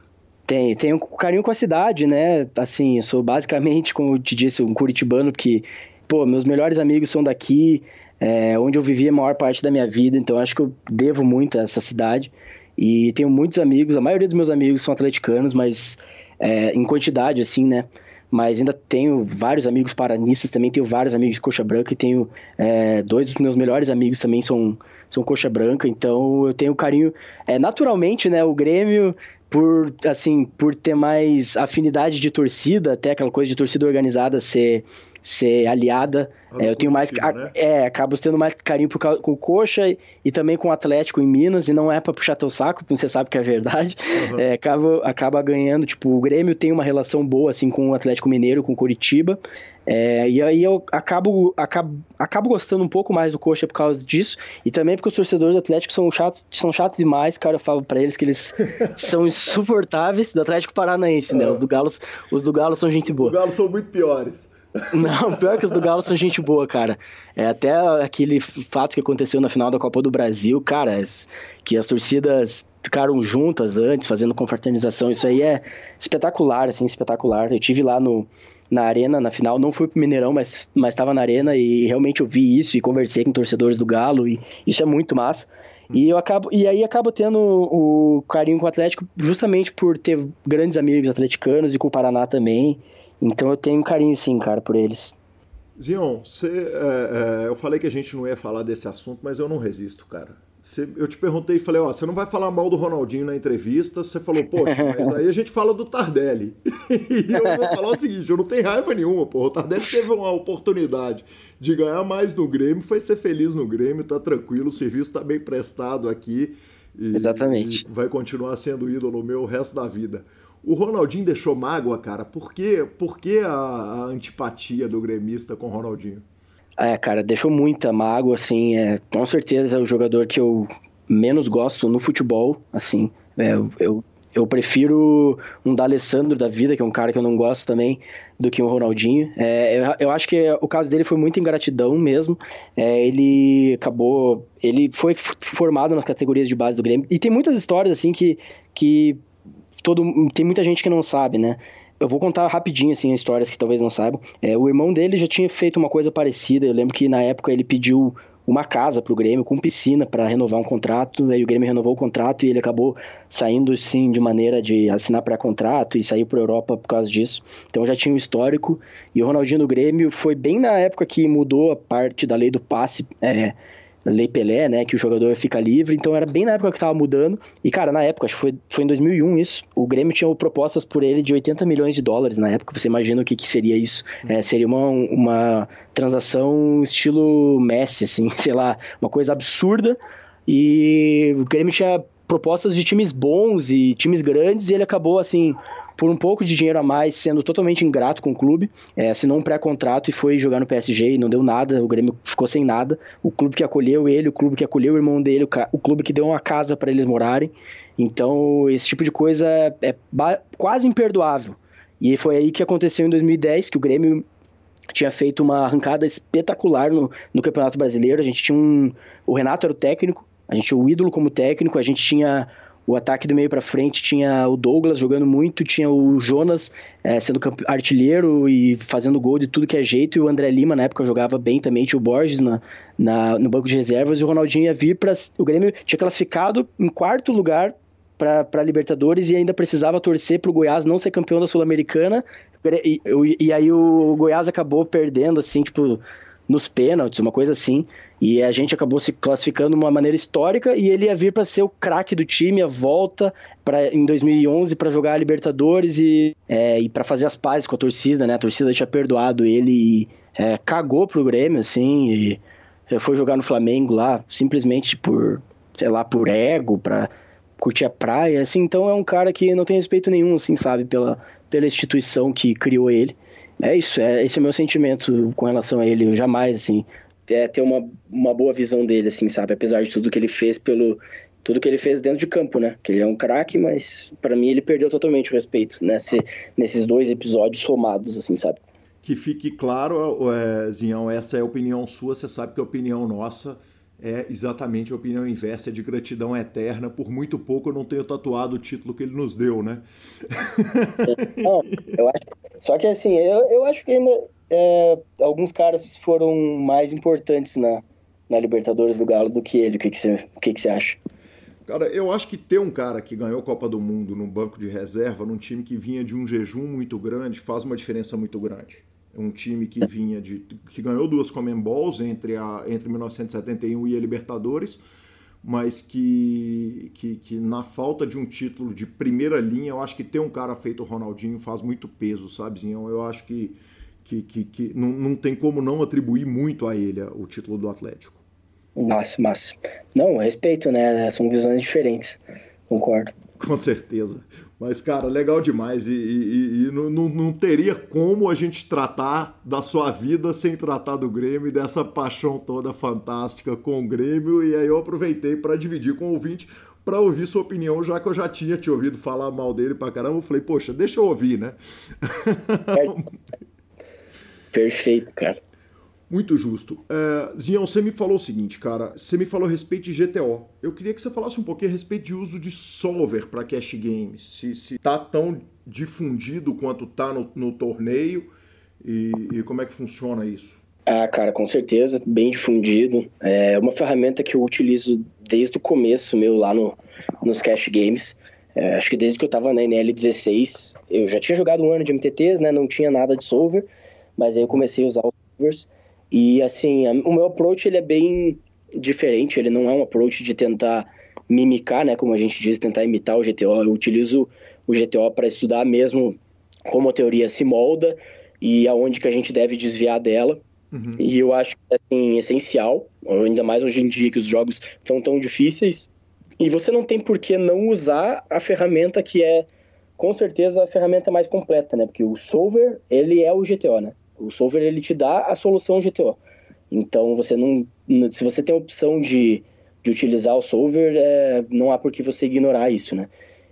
Speaker 3: Tenho, tenho um carinho com a cidade, né? Assim, eu sou basicamente, como eu te disse, um curitibano, porque, pô, meus melhores amigos são daqui, é, onde eu vivi a maior parte da minha vida, então acho que eu devo muito a essa cidade. E tenho muitos amigos, a maioria dos meus amigos são atleticanos, mas é, em quantidade, assim, né? Mas ainda tenho vários amigos paranistas, também tenho vários amigos de coxa branca e tenho é, dois dos meus melhores amigos também são, são coxa branca, então eu tenho carinho. É, naturalmente, né, o Grêmio, por assim, por ter mais afinidade de torcida, até aquela coisa de torcida organizada ser ser aliada. É, eu tenho mais. Né? É, acabo tendo mais carinho por, com o Coxa e, e, também com o Atlético em Minas, e não é para puxar teu saco, porque você sabe que é verdade. Uhum. É, acaba, acaba ganhando. Tipo, o Grêmio tem uma relação boa, assim, com o Atlético Mineiro, com o Curitiba. É, e aí eu acabo, acabo, acabo gostando um pouco mais do Coxa por causa disso. E também porque os torcedores do Atlético são chatos, são chatos demais, cara. Eu falo para eles que eles são insuportáveis do Atlético Paranaense, né? Os do Galo, os do Galo são gente boa.
Speaker 1: Os do Galo são muito piores.
Speaker 3: Não, pior que os do Galo são gente boa, cara. É até aquele fato que aconteceu na final da Copa do Brasil, cara, que as torcidas ficaram juntas antes, fazendo confraternização. Isso aí é espetacular, assim, espetacular. Eu tive lá no, na arena, na final, não fui pro Mineirão, mas estava na arena e realmente eu vi isso e conversei com torcedores do Galo e isso é muito massa. E eu acabo e aí acabo tendo o carinho com o Atlético justamente por ter grandes amigos atleticanos e com o Paraná também. Então eu tenho um carinho sim, cara, por eles.
Speaker 1: Zion, você, é, é, eu falei que a gente não ia falar desse assunto, mas eu não resisto, cara. Você, eu te perguntei e falei, ó, você não vai falar mal do Ronaldinho na entrevista? Você falou, poxa, mas aí a gente fala do Tardelli. e eu vou falar o seguinte, eu não tenho raiva nenhuma, pô. O Tardelli teve uma oportunidade de ganhar mais no Grêmio, foi ser feliz no Grêmio, tá tranquilo, o serviço tá bem prestado aqui.
Speaker 3: E, Exatamente.
Speaker 1: E vai continuar sendo ídolo meu o resto da vida. O Ronaldinho deixou mágoa, cara. Por que, por que a, a antipatia do gremista com o Ronaldinho?
Speaker 3: É, cara, deixou muita mágoa, assim. É, com certeza é o jogador que eu menos gosto no futebol, assim. É, eu, eu prefiro um D'Alessandro da vida, que é um cara que eu não gosto também, do que um Ronaldinho. É, eu, eu, acho que o caso dele foi muita ingratidão mesmo. É, ele acabou. Ele foi formado nas categorias de base do Grêmio. E tem muitas histórias, assim, que, que todo tem muita gente que não sabe, né? Eu vou contar rapidinho, assim, histórias que talvez não saibam. É, o irmão dele já tinha feito uma coisa parecida. Eu lembro que na época ele pediu uma casa para o Grêmio com piscina para renovar um contrato. Aí o Grêmio renovou o contrato e ele acabou saindo, sim, de maneira de assinar pré-contrato e sair para Europa por causa disso. Então já tinha um histórico. E o Ronaldinho no Grêmio foi bem na época que mudou a parte da lei do passe. É, Lei Pelé, né, que o jogador fica livre, então era bem na época que tava mudando, e cara, na época, acho que foi, foi em 2001 isso, o Grêmio tinha propostas por ele de 80 milhões de dólares na época, você imagina o que, que seria isso, é, seria uma, uma transação estilo Messi, assim, sei lá, uma coisa absurda, e o Grêmio tinha propostas de times bons e times grandes, e ele acabou, assim, por um pouco de dinheiro a mais, sendo totalmente ingrato com o clube, é, assinou um pré-contrato e foi jogar no PSG e não deu nada, o Grêmio ficou sem nada. O clube que acolheu ele, o clube que acolheu o irmão dele, o clube que deu uma casa para eles morarem. Então, esse tipo de coisa é, é quase imperdoável. E foi aí que aconteceu em 2010, que o Grêmio tinha feito uma arrancada espetacular no, no Campeonato Brasileiro. A gente tinha um. O Renato era o técnico, a gente tinha o ídolo como técnico, a gente tinha o ataque do meio para frente tinha o Douglas jogando muito, tinha o Jonas é, sendo artilheiro e fazendo gol de tudo que é jeito, e o André Lima na época jogava bem também, tinha o Borges na, na no banco de reservas, e o Ronaldinho ia vir para. O Grêmio tinha classificado em quarto lugar para Libertadores e ainda precisava torcer para o Goiás não ser campeão da Sul-Americana. E, e, e, aí o Goiás acabou perdendo, assim, tipo, nos pênaltis, uma coisa assim. E a gente acabou se classificando de uma maneira histórica e ele ia vir para ser o craque do time, a volta para em 2011 para jogar a Libertadores e, é, e para fazer as pazes com a torcida, né? A torcida tinha perdoado ele e é, cagou pro Grêmio, assim, e foi jogar no Flamengo lá simplesmente por, sei lá, por ego, para curtir a praia, assim. Então é um cara que não tem respeito nenhum, assim, sabe, pela, pela instituição que criou ele. É isso, é, esse é o meu sentimento com relação a ele. Eu jamais, assim, é, ter uma, uma boa visão dele, assim, sabe? Apesar de tudo que ele fez pelo. Tudo que ele fez dentro de campo, né? Que ele é um craque, mas para mim ele perdeu totalmente o respeito nesse, nesses dois episódios somados, assim, sabe?
Speaker 1: Que fique claro, é, Zinhão, essa é a opinião sua, você sabe que a opinião nossa é exatamente a opinião inversa, é de gratidão eterna. Por muito pouco eu não tenho tatuado o título que ele nos deu, né?
Speaker 3: Não, eu acho. Só que assim, eu, eu acho que ainda é, alguns caras foram mais importantes na, na Libertadores do Galo do que ele. O que, que, você, o que, que você acha?
Speaker 1: Cara, eu acho que ter um cara que ganhou Copa do Mundo num banco de reserva, num time que vinha de um jejum muito grande, faz uma diferença muito grande. Um time que vinha de. que ganhou duas Comemballs entre, a, entre 1971 e a Libertadores, mas que, que, que na falta de um título de primeira linha, eu acho que ter um cara feito o Ronaldinho faz muito peso, sabe, Zinhão? Eu acho que que, que, que não, não tem como não atribuir muito a ele o título do Atlético.
Speaker 3: Massa, massa. Não, respeito, né? São visões diferentes. Concordo.
Speaker 1: Com certeza. Mas, cara, legal demais. E, e, e não, não, não, teria como a gente tratar da sua vida sem tratar do Grêmio e dessa paixão toda fantástica com o Grêmio. E aí eu aproveitei para dividir com o ouvinte para ouvir sua opinião, já que eu já tinha te ouvido falar mal dele pra caramba. Eu falei, poxa, deixa eu ouvir, né?
Speaker 3: É. Perfeito, cara.
Speaker 1: Muito justo. Uh, Zion, você me falou o seguinte, cara. Você me falou a respeito de GTO. Eu queria que você falasse um pouquinho a respeito de uso de solver para cash games. Se, se tá tão difundido quanto tá no, no torneio e, e, como é que funciona isso?
Speaker 3: Ah, cara, com certeza, bem difundido. É uma ferramenta que eu utilizo desde o começo meu lá no, nos cash games. É, acho que desde que eu tava na NL16, eu já tinha jogado um ano de MTTs, né? Não tinha nada de solver mas aí eu comecei a usar os servers e assim, o meu approach ele é bem diferente, ele não é um approach de tentar mimicar, né, como a gente diz, tentar imitar o GTO. Eu utilizo o GTO para estudar mesmo como a teoria se molda e aonde que a gente deve desviar dela. Uhum. E eu acho que é assim, essencial, ainda mais hoje em dia que os jogos estão tão difíceis. E você não tem por que não usar a ferramenta que é, com certeza, a ferramenta mais completa, né? Porque o Solver, ele é o GTO, né? O solver ele te dá a solução GTO. Então você não, se você tem a opção de, de utilizar o solver, é, não há por que você ignorar isso, né?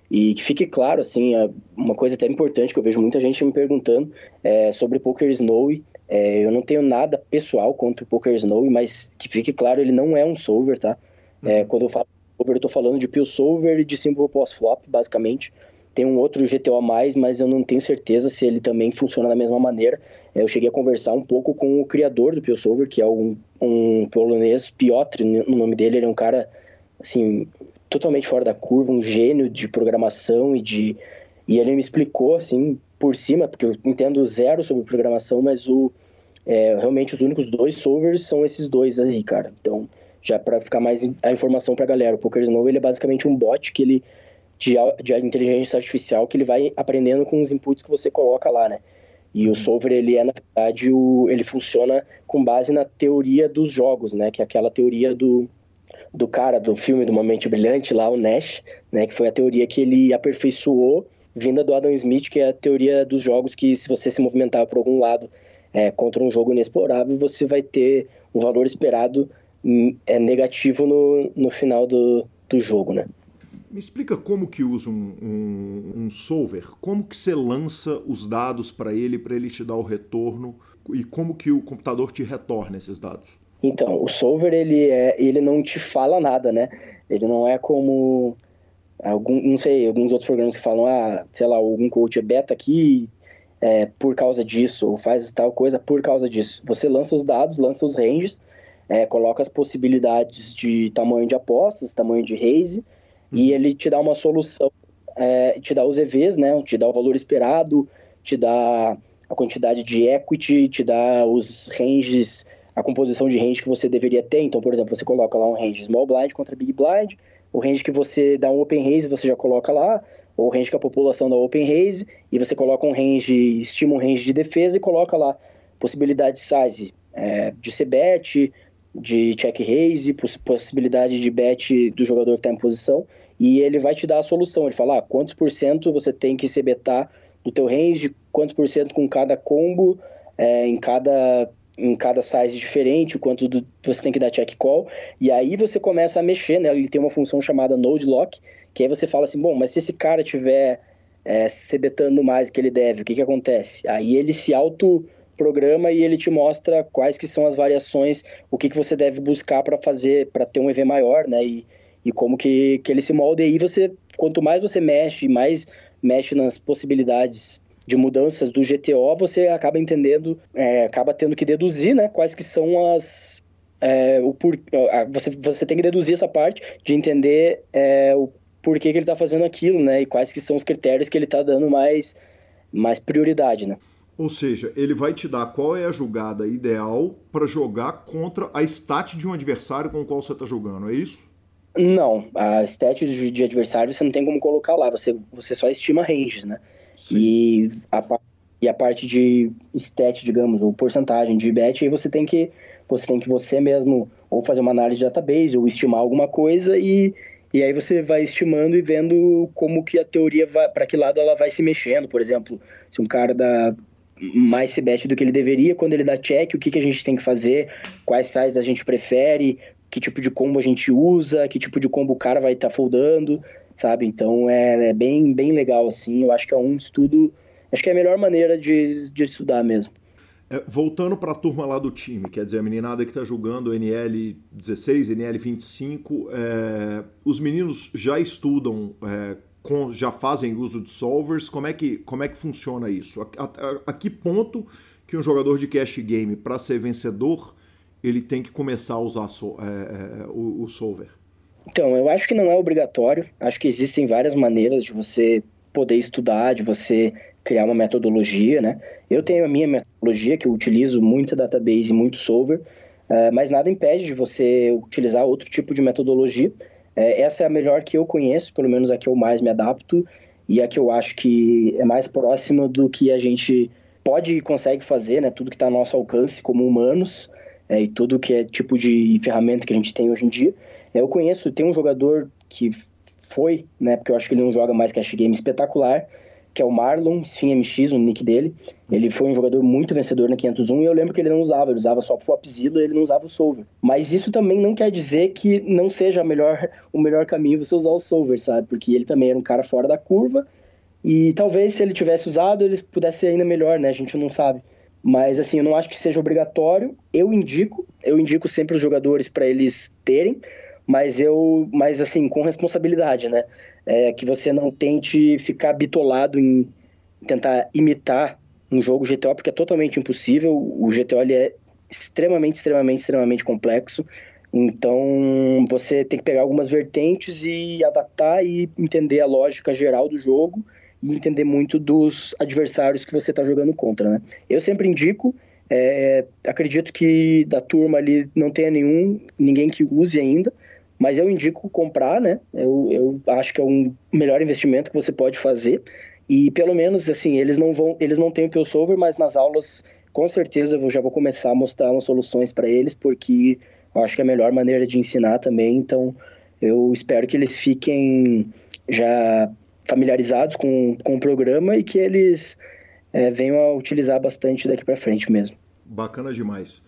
Speaker 3: E que fique claro, assim, é uma coisa até importante que eu vejo muita gente me perguntando é sobre Poker Snowy. É, eu não tenho nada pessoal contra o Poker Snowy, mas que fique claro, ele não é um solver, tá? É, uhum. quando eu falo solver, eu tô falando de Pure Solver e de Simple Post Flop, basicamente. Tem um outro GTO a mais, mas eu não tenho certeza se ele também funciona da mesma maneira. Eu cheguei a conversar um pouco com o criador do PioSolver, que é um, um polonês, Piotr, no nome dele. Ele é um cara, assim, totalmente fora da curva, um gênio de programação e de... E ele me explicou, assim, por cima, porque eu entendo zero sobre programação, mas o... É, realmente os únicos dois solvers são esses dois aí, cara. Então, já para ficar mais a informação para a galera, o Poker Snow ele é basicamente um bot que ele de, de inteligência artificial que ele vai aprendendo com os inputs que você coloca lá, né? E o solver, ele é, na verdade, o, ele funciona com base na teoria dos jogos, né? Que é aquela teoria do, do cara do filme do Momento Brilhante lá, o Nash, né? Que foi a teoria que ele aperfeiçoou vinda do Adam Smith, que é a teoria dos jogos que se você se movimentar por algum lado é, contra um jogo inexplorável, você vai ter um valor esperado hum, é, negativo no, no final do, do jogo, né?
Speaker 1: Me explica como que usa um, um, um solver, como que você lança os dados para ele, para ele te dar o retorno e como que o computador te retorna esses dados?
Speaker 3: Então, o solver ele, é, ele não te fala nada, né? Ele não é como algum, não sei, alguns outros programas que falam, ah, sei lá, algum coach é beta aqui é, por causa disso, ou faz tal coisa por causa disso. Você lança os dados, lança os ranges, é, coloca as possibilidades de tamanho de apostas, tamanho de raise, e ele te dá uma solução, é, te dá os EVs, né, te dá o valor esperado, te dá a quantidade de equity, te dá os ranges, a composição de range que você deveria ter. Então, por exemplo, você coloca lá um range small blind contra big blind, o range que você dá um open raise, você já coloca lá, ou o range que a população dá open raise, e você coloca um range, estima um range de defesa e coloca lá possibilidade size é, de ser bet, de check raise, possibilidade de bet do jogador que está em posição, e ele vai te dar a solução. Ele fala ah, quantos por cento você tem que se betar do teu range, quantos por cento com cada combo, é, em cada em cada size diferente, o quanto do, você tem que dar check call, e aí você começa a mexer, né? Ele tem uma função chamada node lock, que aí você fala assim, bom, mas se esse cara tiver é, se betando mais que ele deve, o que que acontece? Aí ele se auto programa e ele te mostra quais que são as variações, o que que você deve buscar para fazer, para ter um EV maior, né? E, e como que, que ele se molda. E aí você, quanto mais você mexe, mais mexe nas possibilidades de mudanças do GTO, você acaba entendendo, é, acaba tendo que deduzir, né, quais que são as é, o por, você, você tem que deduzir essa parte de entender é, o porquê que ele está fazendo aquilo, né, e quais que são os critérios que ele está dando mais, mais prioridade, né.
Speaker 1: Ou seja, ele vai te dar qual é a jogada ideal para jogar contra a stat de um adversário com o qual você está jogando, é isso?
Speaker 3: Não, a stat de adversário você não tem como colocar lá, você, você só estima ranges, né? E a, e a parte de stat, digamos, ou porcentagem de bet, aí você tem que você tem que você mesmo ou fazer uma análise de database ou estimar alguma coisa e, e aí você vai estimando e vendo como que a teoria vai para que lado ela vai se mexendo, por exemplo, se um cara dá mais bet do que ele deveria, quando ele dá check, o que, que a gente tem que fazer, quais sizes a gente prefere, que tipo de combo a gente usa, que tipo de combo o cara vai estar tá foldando sabe? Então é, é, bem, bem legal, assim. Eu acho que é um estudo. Acho que é a melhor maneira de, de estudar mesmo.
Speaker 1: É, voltando para a turma lá do time, quer dizer, a meninada que está jogando NL 16, NL 25, é, os meninos já estudam, é, com, já fazem uso de solvers. Como é que, como é que funciona isso? A, a, a que ponto que um jogador de cash game, para ser vencedor, ele tem que começar a usar é, é, o, o solver?
Speaker 3: Então, eu acho que não é obrigatório. Acho que existem várias maneiras de você poder estudar, de você criar uma metodologia, né? Eu tenho a minha metodologia, que eu utilizo muita database e muito solver, uh, mas nada impede de você utilizar outro tipo de metodologia. Uh, essa é a melhor que eu conheço, pelo menos a que eu mais me adapto, e a que eu acho que é mais próxima do que a gente pode e consegue fazer, né? Tudo que está ao nosso alcance como humanos, uh, e tudo que é tipo de ferramenta que a gente tem hoje em dia. Eu conheço, tem um jogador que foi, né, porque eu acho que ele não joga mais cash game espetacular, que é o Marlon Sphin MX, o nick dele. Ele foi um jogador muito vencedor na 501 e eu lembro que ele não usava, ele usava só o Flopzilla, ele não usava o Solver. Mas isso também não quer dizer que não seja melhor, o melhor caminho você usar o Solver, sabe? Porque ele também era um cara fora da curva e talvez se ele tivesse usado, ele pudesse ser ainda melhor, né? A gente não sabe. Mas assim, eu não acho que seja obrigatório. Eu indico, eu indico sempre os jogadores para eles terem, mas eu, mas assim, com responsabilidade, né? É, que você não tente ficar bitolado em tentar imitar um jogo GTO, porque é totalmente impossível. O GTO ele é extremamente, extremamente, extremamente complexo. Então, você tem que pegar algumas vertentes e adaptar e entender a lógica geral do jogo e entender muito dos adversários que você está jogando contra, né? Eu sempre indico, é, acredito que da turma ali não tenha nenhum, ninguém que use ainda, mas eu indico comprar, né? Eu, eu acho que é um melhor investimento que você pode fazer. E pelo menos, assim, eles não vão, eles não têm o PillSolver, mas nas aulas, com certeza, eu já vou começar a mostrar umas soluções para eles, porque eu acho que é a melhor maneira de ensinar também. Então, eu espero que eles fiquem já familiarizados com, com o programa e que eles é, venham a utilizar bastante daqui para frente mesmo.
Speaker 1: Bacana demais.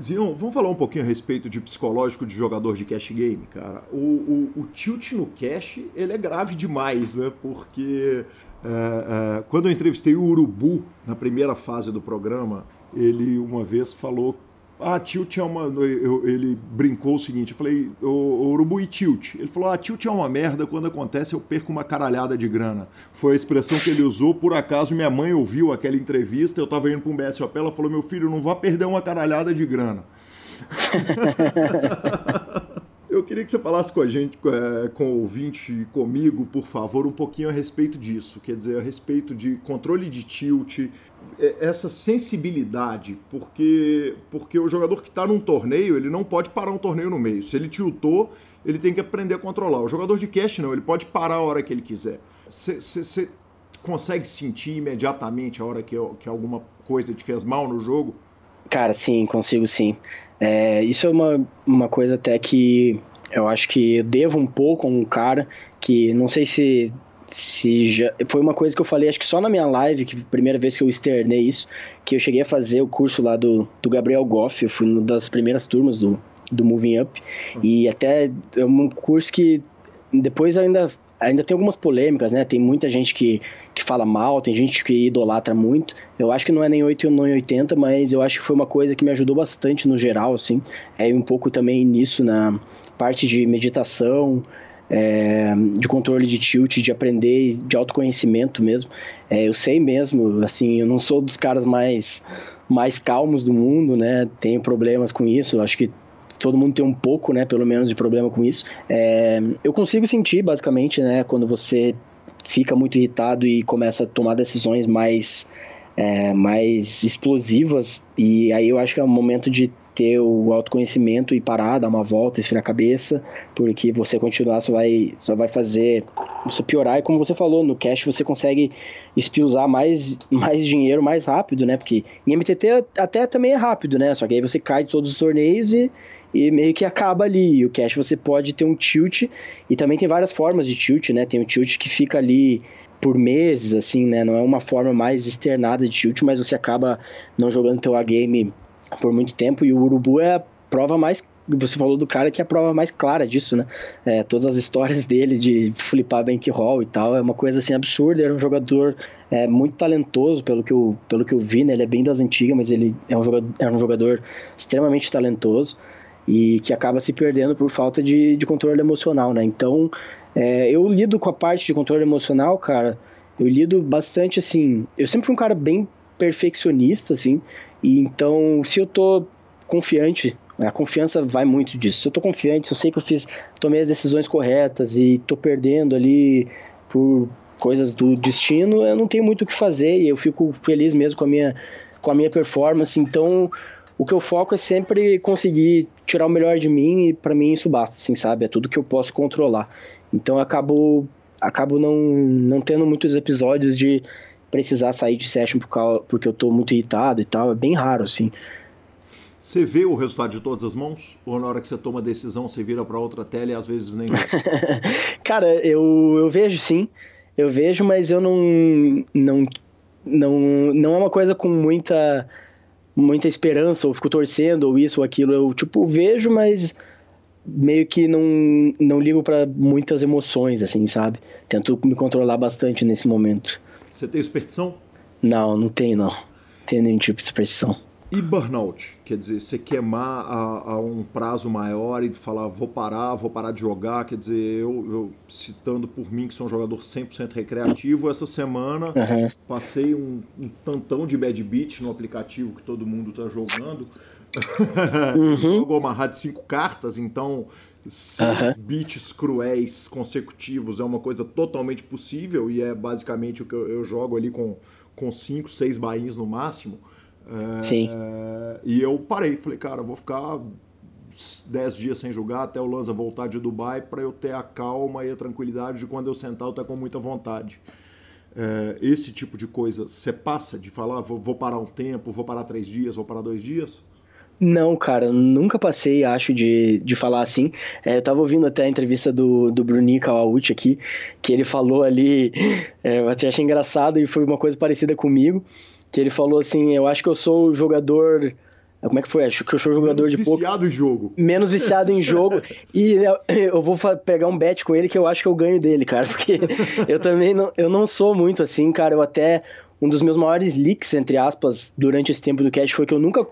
Speaker 1: Zion, vamos falar um pouquinho a respeito de psicológico de jogador de cash game, cara. O, o, o tilt no cash, ele é grave demais, né? Porque é, é, quando eu entrevistei o Urubu na primeira fase do programa, ele uma vez falou Ah, tilt é uma. Eu, ele brincou o seguinte: eu falei, o, Urubu e tilt. Ele falou, ah, tilt é uma merda, quando acontece eu perco uma caralhada de grana. Foi a expressão que ele usou, por acaso minha mãe ouviu aquela entrevista, eu tava indo pra um BSOP, ela falou, meu filho, não vá perder uma caralhada de grana. Queria que você falasse com a gente, é, com o ouvinte e comigo, por favor, um pouquinho a respeito disso. Quer dizer, a respeito de controle de tilt, é, essa sensibilidade, porque, porque o jogador que está num torneio, ele não pode parar um torneio no meio. Se ele tiltou, ele tem que aprender a controlar. O jogador de cash não, ele pode parar a hora que ele quiser. Você consegue sentir imediatamente a hora que, que alguma coisa te fez mal no jogo?
Speaker 3: Cara, sim, consigo sim. É, isso é uma, uma coisa até que eu acho que eu devo um pouco a um cara que não sei se se já foi uma coisa que eu falei acho que só na minha live que primeira vez que eu externei isso que eu cheguei a fazer o curso lá do, do Gabriel Goff. Eu fui uma das primeiras turmas do, do Moving Up. Uhum. e até é um curso que depois ainda ainda tem algumas polêmicas né? Tem muita gente que que fala mal, tem gente que idolatra muito. Eu acho que não é nem 8 nem 80, mas eu acho que foi uma coisa que me ajudou bastante no geral, assim. É um pouco também nisso na parte de meditação, é, de controle de tilt, de aprender, de autoconhecimento mesmo. É, eu sei mesmo, assim, eu não sou dos caras mais, mais calmos do mundo, né? Tenho problemas com isso, acho que todo mundo tem um pouco, né, pelo menos, de problema com isso. É, eu consigo sentir, basicamente, né, quando você fica muito irritado e começa a tomar decisões mais, é, mais explosivas. E aí eu acho que é o momento de ter o autoconhecimento e parar, dar uma volta, esfriar a cabeça, porque você continuar só vai, só vai fazer você piorar. E como você falou, no cash você consegue espiusar mais, mais dinheiro mais rápido, né? Porque em MTT até também é rápido, né? Só que aí você cai de todos os torneios e e meio que acaba ali. O cash você pode ter um tilt e também tem várias formas de tilt, né? Tem o tilt que fica ali por meses, assim, né? Não é uma forma mais externada de tilt, mas você acaba não jogando teu A-game por muito tempo e o Urubu é a prova mais você falou do cara que é a prova mais clara disso, né? É, todas as histórias dele de flipar bankroll e tal, é uma coisa assim absurda. Era um jogador é, muito talentoso, pelo que, eu, pelo que eu vi, né? Ele é bem das antigas, mas ele é um jogador, é um jogador extremamente talentoso e que acaba se perdendo por falta de, de controle emocional, né? Então, é, eu lido com a parte de controle emocional, cara, eu lido bastante assim. Eu sempre fui um cara bem perfeccionista, assim, e então, se eu tô confiante, a confiança vai muito disso. Se eu tô confiante, se eu sei que eu fiz, tomei as decisões corretas e tô perdendo ali por coisas do destino, eu não tenho muito o que fazer e eu fico feliz mesmo com a minha, com a minha performance. Então, o que eu foco é sempre conseguir tirar o melhor de mim e para mim isso basta, assim, sabe? É tudo que eu posso controlar. Então eu acabo, acabo não, não tendo muitos episódios de precisar sair de session por causa, porque eu tô muito irritado e tal. É bem raro, assim.
Speaker 1: Você vê o resultado de todas as mãos? Ou na hora que você toma a decisão, você vira para outra tela e às vezes nem
Speaker 3: Cara, eu, eu vejo sim. Eu vejo, mas eu não, não, não, não é uma coisa com muita muita esperança, ou fico torcendo, ou isso ou aquilo. Eu, tipo, vejo, mas meio que não, não ligo para muitas emoções, assim, sabe? Tento me controlar bastante nesse momento.
Speaker 1: Você tem superstição?
Speaker 3: Não, não tenho, não. Tenho nenhum tipo de superstição.
Speaker 1: E burnout? Quer dizer, você queimar a, a, um prazo maior e falar, vou parar, vou parar de jogar. Quer dizer, eu, eu citando por mim, que sou um jogador 100% recreativo, essa semana uhum. passei um, um, tantão de bad beat no aplicativo que todo mundo está jogando. Uhum. Jogou amarrado de cinco cartas, então seis uhum. beats cruéis consecutivos é uma coisa totalmente possível e é basicamente o que eu, eu jogo ali com, com cinco, seis bains no máximo.
Speaker 3: É, Sim.
Speaker 1: E eu parei, falei, cara, vou ficar 10 dias sem jogar até o Lanza voltar de Dubai para eu ter a calma e a tranquilidade de quando eu sentar eu estar com muita vontade. É, esse tipo de coisa, você passa de falar, vou, vou, parar um tempo, vou parar três dias, vou parar dois dias?
Speaker 3: Não, cara, nunca passei, acho, de, de falar assim. É, eu tava ouvindo até a entrevista do, do Bruninho Kawauchi aqui, que ele falou ali, é, eu achei engraçado e foi uma coisa parecida comigo que ele falou assim: Eu acho que eu sou o jogador. Como é que foi? Acho que eu sou jogador
Speaker 1: Menos
Speaker 3: de pouco.
Speaker 1: Viciado em jogo.
Speaker 3: Menos viciado em jogo. e eu vou pegar um bet com ele que eu acho que eu ganho dele, cara. Porque eu também não, eu não sou muito assim, cara. Eu até. Um dos meus maiores leaks, entre aspas, durante esse tempo do cast foi que eu nunca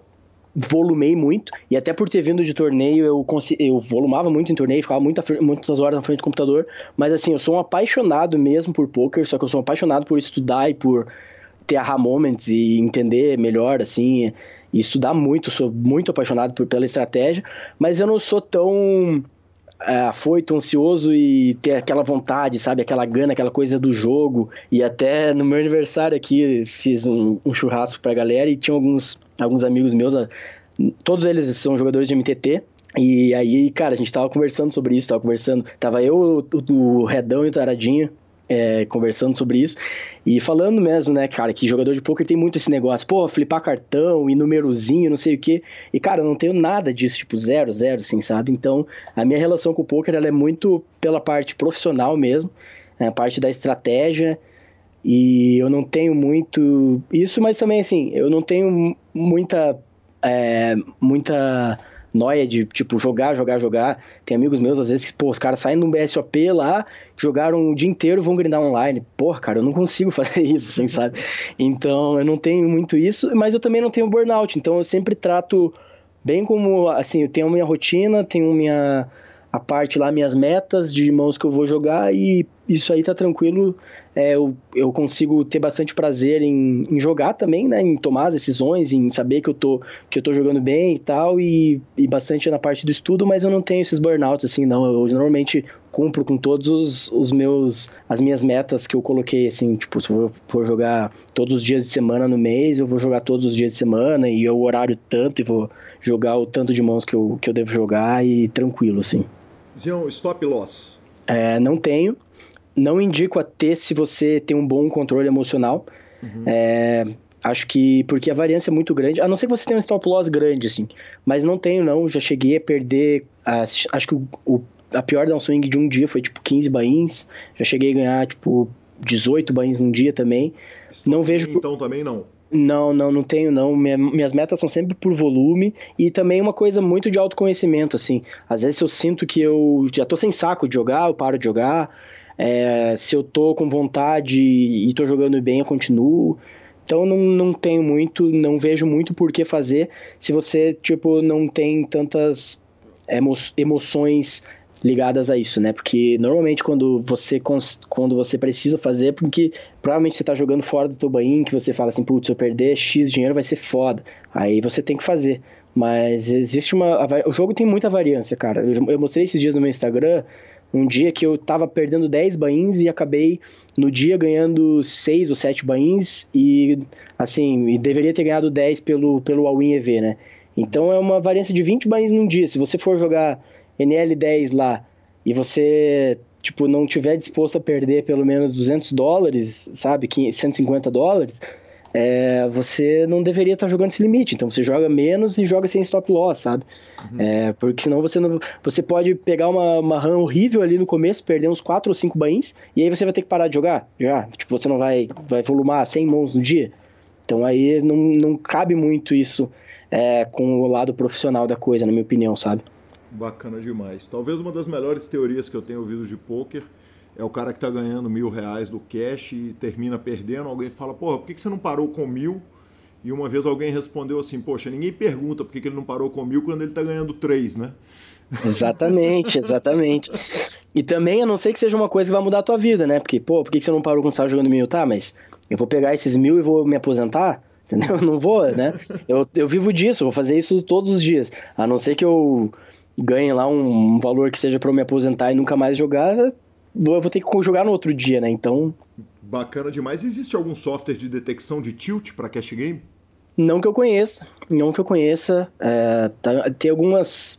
Speaker 3: volumei muito, e até por ter vindo de torneio, eu, eu volumava muito em torneio, ficava muita, muitas horas na frente do computador, mas assim, eu sou um apaixonado mesmo por poker, só que eu sou um apaixonado por estudar e por ter aha moments e entender melhor, assim, e estudar muito, sou muito apaixonado por, pela estratégia, mas eu não sou tão é, afoito, ansioso e ter aquela vontade, sabe? Aquela gana, aquela coisa do jogo. E até no meu aniversário aqui, fiz um, um churrasco pra galera e tinha alguns, alguns amigos meus, todos eles são jogadores de MTT. E aí, cara, a gente tava conversando sobre isso, tava conversando. Tava eu, o, o Redão e o Taradinho é, conversando sobre isso e falando mesmo, né, cara, que jogador de poker tem muito esse negócio, pô, flipar cartão e númerozinho, não sei o quê. E, cara, eu não tenho nada disso, tipo, zero, zero, assim, sabe? Então, a minha relação com o poker, ela é muito pela parte profissional mesmo, né, a parte da estratégia. E eu não tenho muito isso, mas também, assim, eu não tenho muita. É, muita noia de, tipo, jogar, jogar, jogar. Tem amigos meus, às vezes, que, pô, os caras saem um BSOP lá, jogaram o dia inteiro vão grindar online. Porra, cara, eu não consigo fazer isso, assim, sabe? Então, eu não tenho muito isso, mas eu também não tenho burnout. Então, eu sempre trato bem como, assim, eu tenho minha rotina, tenho minha a parte lá, minhas metas de mãos que eu vou jogar e isso aí tá tranquilo. É, eu, eu consigo ter bastante prazer em, em, jogar também, né? Em tomar as decisões, em saber que eu tô, que eu tô jogando bem e tal, e, e bastante na parte do estudo, mas eu não tenho esses burnouts, assim, não. Eu normalmente cumpro com todos os, os meus, as minhas metas que eu coloquei, assim, tipo, se eu for jogar todos os dias de semana no mês, eu vou jogar todos os dias de semana, e o horário tanto, e vou jogar o tanto de mãos que eu, que eu devo jogar, e tranquilo, assim.
Speaker 1: Zion, stop loss.
Speaker 3: É, não tenho. Não indico a ter se você tem um bom controle emocional. Uhum. É, acho que porque a variância é muito grande, a não ser que você tenha um stop loss grande, assim. Mas não tenho, não. Já cheguei a perder. acho que o, o, a pior downswing de um dia foi tipo 15 bains. Já cheguei a ganhar, tipo, 18 bains num dia também.
Speaker 1: Stop não vejo. Então também não.
Speaker 3: Não, não, não tenho não. Minha, minhas metas são sempre por volume e também uma coisa muito de autoconhecimento, assim. Às vezes eu sinto que eu já tô sem saco de jogar, eu paro de jogar. É, se eu tô com vontade e tô jogando bem, eu continuo. Então não, não tenho muito, não vejo muito por que fazer se você, tipo, não tem tantas emo emoções ligadas a isso, né? Porque normalmente quando você quando você precisa fazer, porque provavelmente você tá jogando fora do teu bain, que você fala assim, putz, se eu perder X dinheiro vai ser foda. Aí você tem que fazer. Mas existe uma. O jogo tem muita variância, cara. Eu, eu mostrei esses dias no meu Instagram um dia que eu tava perdendo 10 bains e acabei no dia ganhando 6 ou 7 bains e assim, e deveria ter ganhado 10 pelo, pelo All-in EV, né? Então é uma variância de 20 bains num dia. Se você for jogar NL10 lá e você tipo não tiver disposto a perder pelo menos 200 dólares, sabe, 150 dólares, é, você não deveria estar jogando esse limite. Então você joga menos e joga sem stop loss, sabe? Uhum. É, porque senão você não, você pode pegar uma, uma run horrível ali no começo, perder uns 4 ou 5 bains, e aí você vai ter que parar de jogar já. Tipo, você não vai, vai volumar 100 mãos no dia. Então aí não, não cabe muito isso é, com o lado profissional da coisa, na minha opinião, sabe?
Speaker 1: Bacana demais. Talvez uma das melhores teorias que eu tenho ouvido de poker é o cara que está ganhando mil reais do cash e termina perdendo. Alguém fala, porra, por que você não parou com mil? E uma vez alguém respondeu assim, poxa, ninguém pergunta por que ele não parou com mil quando ele está ganhando três, né?
Speaker 3: Exatamente, exatamente. E também, a não ser que seja uma coisa que vai mudar a tua vida, né? Porque, pô, por que você não parou quando estava jogando mil? Tá, mas eu vou pegar esses mil e vou me aposentar? Entendeu? Eu não vou, né? Eu, eu vivo disso, vou fazer isso todos os dias. A não ser que eu ganhe lá um, um valor que seja para eu me aposentar e nunca mais jogar, eu vou ter que jogar no outro dia, né? Então.
Speaker 1: Bacana demais. Existe algum software de detecção de tilt para cash game?
Speaker 3: Não que eu conheça, não que eu conheça. É, tá, tem algumas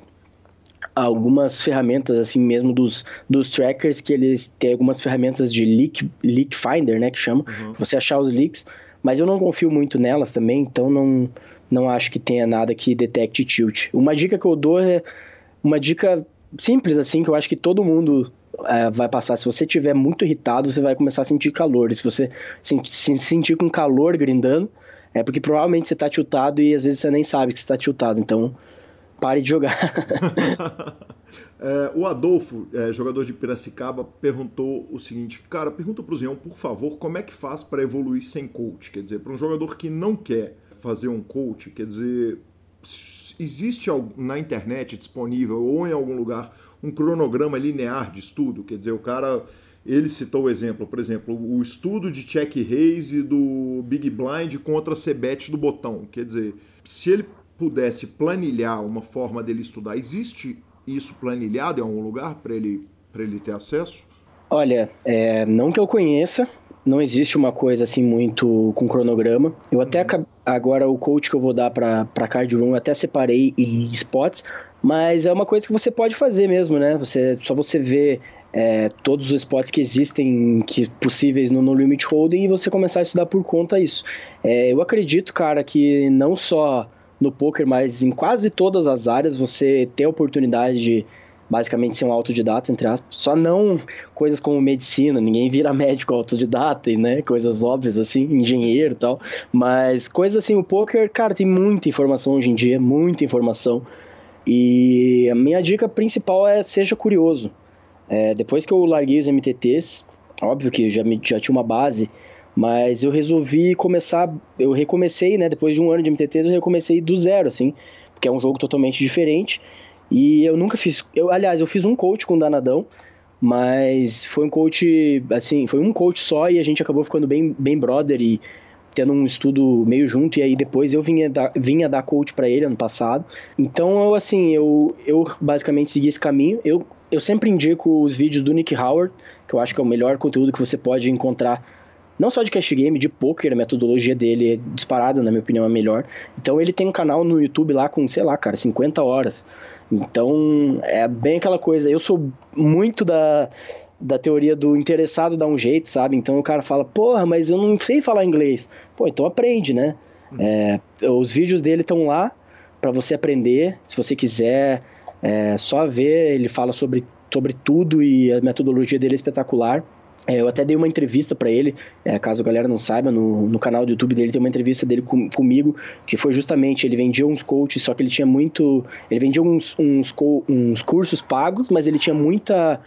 Speaker 3: algumas ferramentas assim mesmo dos, dos trackers que eles têm algumas ferramentas de leak, leak finder, né, que chama, uhum. você achar os leaks, mas eu não confio muito nelas também, então não não acho que tenha nada que detecte tilt. Uma dica que eu dou é uma dica simples, assim, que eu acho que todo mundo é, vai passar. Se você estiver muito irritado, você vai começar a sentir calor. E se você se, se sentir com calor grindando, é porque provavelmente você está tiltado e às vezes você nem sabe que você está tiltado. Então, pare de jogar.
Speaker 1: é, o Adolfo, é, jogador de Piracicaba, perguntou o seguinte: Cara, pergunta para o Zion, por favor, como é que faz para evoluir sem coach? Quer dizer, para um jogador que não quer fazer um coach, quer dizer, existe na internet disponível ou em algum lugar um cronograma linear de estudo? Quer dizer, o cara, ele citou o exemplo, por exemplo, o estudo de check raise do Big Blind contra Cebet do botão. Quer dizer, se ele pudesse planilhar uma forma dele estudar, existe isso planilhado em algum lugar para ele, ele ter acesso?
Speaker 3: Olha, é, não que eu conheça, não existe uma coisa assim muito com cronograma. Eu até uhum. agora o coach que eu vou dar para card room, eu até separei em spots, mas é uma coisa que você pode fazer mesmo, né? Você só você vê é, todos os spots que existem que possíveis no No Limit Holding e você começar a estudar por conta isso. É, eu acredito, cara, que não só no poker, mas em quase todas as áreas você tem a oportunidade de basicamente ser um autodidata, entre aspas. Só não coisas como medicina, ninguém vira médico autodidata, né? Coisas óbvias assim, engenheiro e tal. Mas coisas assim, o poker, cara, tem muita informação hoje em dia, muita informação. E a minha dica principal é seja curioso. É, depois que eu larguei os MTTs, óbvio que já, já tinha uma base, mas eu resolvi começar, eu recomecei, né? Depois de um ano de MTTs, eu recomecei do zero, assim, porque é um jogo totalmente diferente. E eu nunca fiz. Eu, aliás, eu fiz um coach com o Danadão, mas foi um coach, assim, foi um coach só e a gente acabou ficando bem, bem brother e tendo um estudo meio junto. E aí depois eu vinha dar, vinha dar coach para ele ano passado. Então, eu, assim, eu, eu basicamente segui esse caminho. Eu, eu sempre indico os vídeos do Nick Howard, que eu acho que é o melhor conteúdo que você pode encontrar não só de cash game, de poker, a metodologia dele é disparada, na minha opinião, é melhor. Então ele tem um canal no YouTube lá com, sei lá, cara, 50 horas. Então é bem aquela coisa. Eu sou muito da, da teoria do interessado dar um jeito, sabe? Então o cara fala, porra, mas eu não sei falar inglês. Pô, então aprende, né? Uhum. É, os vídeos dele estão lá para você aprender. Se você quiser é, só ver, ele fala sobre, sobre tudo e a metodologia dele é espetacular. É, eu até dei uma entrevista para ele, é, caso a galera não saiba, no, no canal do YouTube dele tem uma entrevista dele com, comigo, que foi justamente, ele vendia uns coaches, só que ele tinha muito, ele vendia uns, uns, uns cursos pagos, mas ele tinha muita,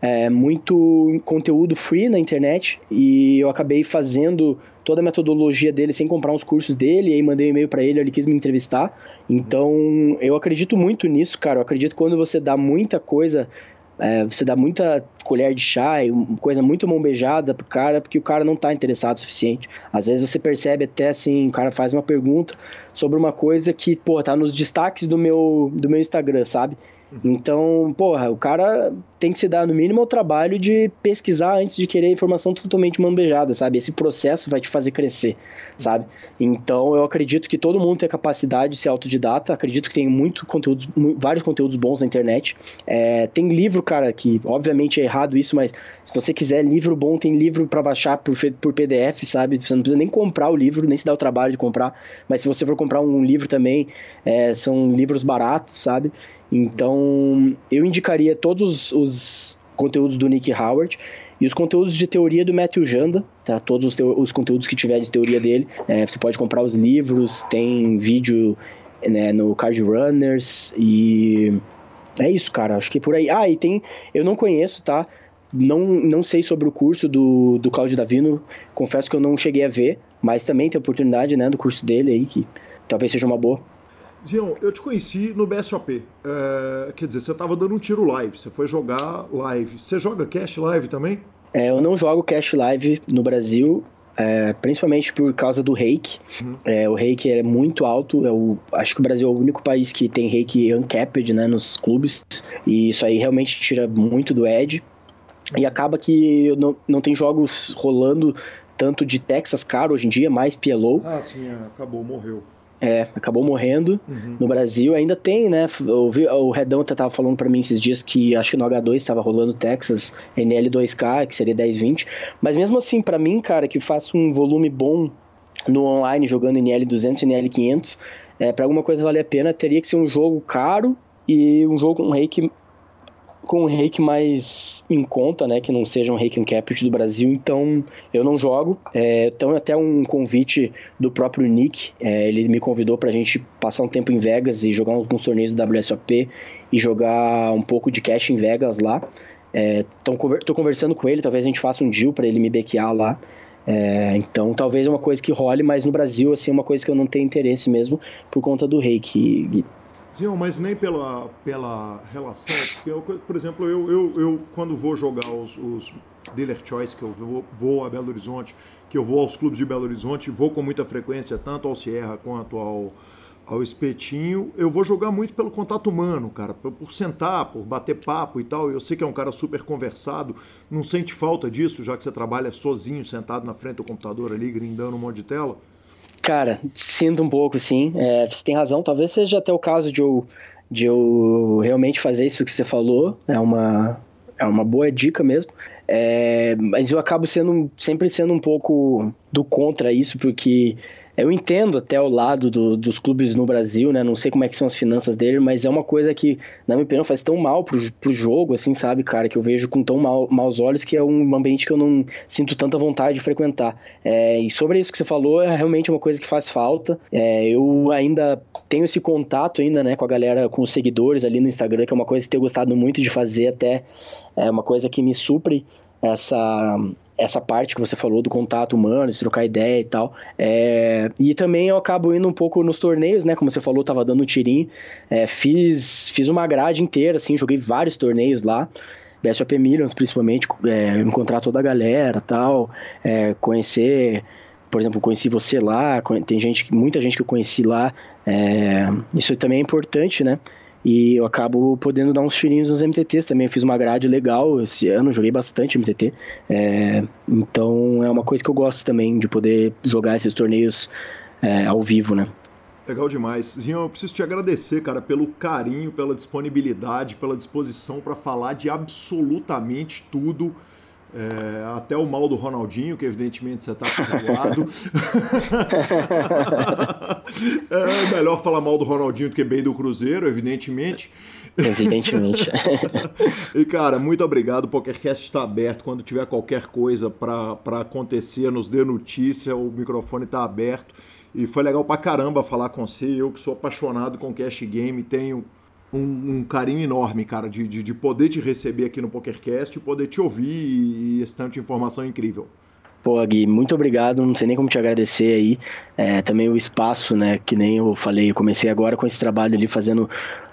Speaker 3: é, muito conteúdo free na internet, e eu acabei fazendo toda a metodologia dele sem comprar uns cursos dele, e aí mandei um e-mail para ele, ele quis me entrevistar, então eu acredito muito nisso, cara, eu acredito que quando você dá muita coisa é, você dá muita colher de chá e coisa muito mão beijada pro cara, porque o cara não tá interessado o suficiente. Às vezes você percebe até assim, o cara faz uma pergunta sobre uma coisa que, pô, tá nos destaques do meu, do meu Instagram, sabe? Então, porra, o cara tem que se dar no mínimo o trabalho de pesquisar antes de querer informação totalmente mambejada, sabe? Esse processo vai te fazer crescer, sabe? Então, eu acredito que todo mundo tem a capacidade de ser autodidata, acredito que tem muito conteúdos, vários conteúdos bons na internet. É, tem livro, cara, que obviamente é errado isso, mas se você quiser livro bom, tem livro para baixar por, por PDF, sabe? Você não precisa nem comprar o livro, nem se dar o trabalho de comprar, mas se você for comprar um livro também, é, são livros baratos, sabe? Então, eu indicaria todos os, os conteúdos do Nick Howard e os conteúdos de teoria do Matthew Janda, tá? Todos os, os conteúdos que tiver de teoria dele. É, você pode comprar os livros, tem vídeo né, no Card Runners e é isso, cara. Acho que por aí. Ah, e tem. Eu não conheço, tá? Não, não sei sobre o curso do, do Claudio Davino. Confesso que eu não cheguei a ver, mas também tem oportunidade, né, do curso dele aí, que talvez seja uma boa.
Speaker 1: Zion, eu te conheci no BSOP. É, quer dizer, você estava dando um tiro live, você foi jogar live. Você joga cash live também?
Speaker 3: É, eu não jogo cash live no Brasil, é, principalmente por causa do reiki. Uhum. É, o reiki é muito alto. Eu acho que o Brasil é o único país que tem reiki uncapped né, nos clubes. E isso aí realmente tira muito do edge. E acaba que não, não tem jogos rolando tanto de Texas caro hoje em dia, mais PLO.
Speaker 1: Ah, sim, é, acabou, morreu.
Speaker 3: É, acabou morrendo uhum. no Brasil. Ainda tem, né? O Redão até tava falando para mim esses dias que acho que no H2 estava rolando Texas NL2K, que seria 1020. Mas mesmo assim, para mim, cara, que faço um volume bom no online jogando NL200 e NL500, é, para alguma coisa valer a pena, teria que ser um jogo caro e um jogo com um rake com um reiki mais em conta, né? Que não seja um reiki uncapped do Brasil, então eu não jogo. É, então até um convite do próprio Nick, é, ele me convidou pra gente passar um tempo em Vegas e jogar alguns torneios do WSOP e jogar um pouco de cash em Vegas lá. É, tô conversando com ele, talvez a gente faça um deal para ele me bequear lá. É, então talvez é uma coisa que role, mas no Brasil assim é uma coisa que eu não tenho interesse mesmo por conta do rei que
Speaker 1: Sim, mas nem pela, pela relação, eu, por exemplo, eu, eu, eu quando vou jogar os, os dealer choice, que eu vou, vou a Belo Horizonte, que eu vou aos clubes de Belo Horizonte, vou com muita frequência, tanto ao Sierra quanto ao, ao espetinho, eu vou jogar muito pelo contato humano, cara, por, por, sentar, por bater papo e tal. Eu sei que é um cara super conversado, não sente falta disso, já que você trabalha sozinho, sentado na frente do computador ali, grindando um monte de tela?
Speaker 3: Cara, sinto um pouco, sim. É, você tem razão, talvez seja até o caso de eu, de eu realmente fazer isso que você falou, é uma, é uma boa dica mesmo. É, mas eu acabo sendo sempre sendo um pouco do contra isso, porque eu entendo até o lado do, dos clubes no Brasil, né? Não sei como é que são as finanças dele, mas é uma coisa que, na minha opinião, faz tão mal pro, pro jogo, assim, sabe, cara? Que eu vejo com tão mal, maus olhos que é um ambiente que eu não sinto tanta vontade de frequentar. É, e sobre isso que você falou, é realmente uma coisa que faz falta. É, eu ainda tenho esse contato ainda, né, com a galera, com os seguidores ali no Instagram, que é uma coisa que eu tenho gostado muito de fazer até. É uma coisa que me supre essa essa parte que você falou do contato humano, de trocar ideia e tal. É, e também eu acabo indo um pouco nos torneios, né? Como você falou, tava dando um tirinho. É, fiz, fiz uma grade inteira, assim, joguei vários torneios lá. BSOP Millions, principalmente, é, encontrar toda a galera tal, é, conhecer por exemplo, conheci você lá, tem gente, muita gente que eu conheci lá, é, isso também é importante, né? E eu acabo podendo dar uns tirinhos nos MTTs também. Eu fiz uma grade legal esse ano, joguei bastante MTT. É, então é uma coisa que eu gosto também, de poder jogar esses torneios é, ao vivo, né?
Speaker 1: Legal demais. Zinho, eu preciso te agradecer, cara, pelo carinho, pela disponibilidade, pela disposição para falar de absolutamente tudo. É, até o mal do Ronaldinho, que evidentemente você está perdoado. é melhor falar mal do Ronaldinho do que bem do Cruzeiro, evidentemente.
Speaker 3: Evidentemente.
Speaker 1: e cara, muito obrigado. O PokerCast está aberto. Quando tiver qualquer coisa para acontecer, nos dê notícia, o microfone está aberto. E foi legal pra caramba falar com você. Eu que sou apaixonado com cash game, tenho um, um, carinho enorme, cara, de, de, de, poder te receber aqui no PokerCast, poder te ouvir e, esse tanto de informação incrível.
Speaker 3: Pô, Gui, muito obrigado. Não sei nem como te agradecer aí. É, também o espaço, né? Que nem eu falei, eu comecei agora com esse trabalho ali, fazendo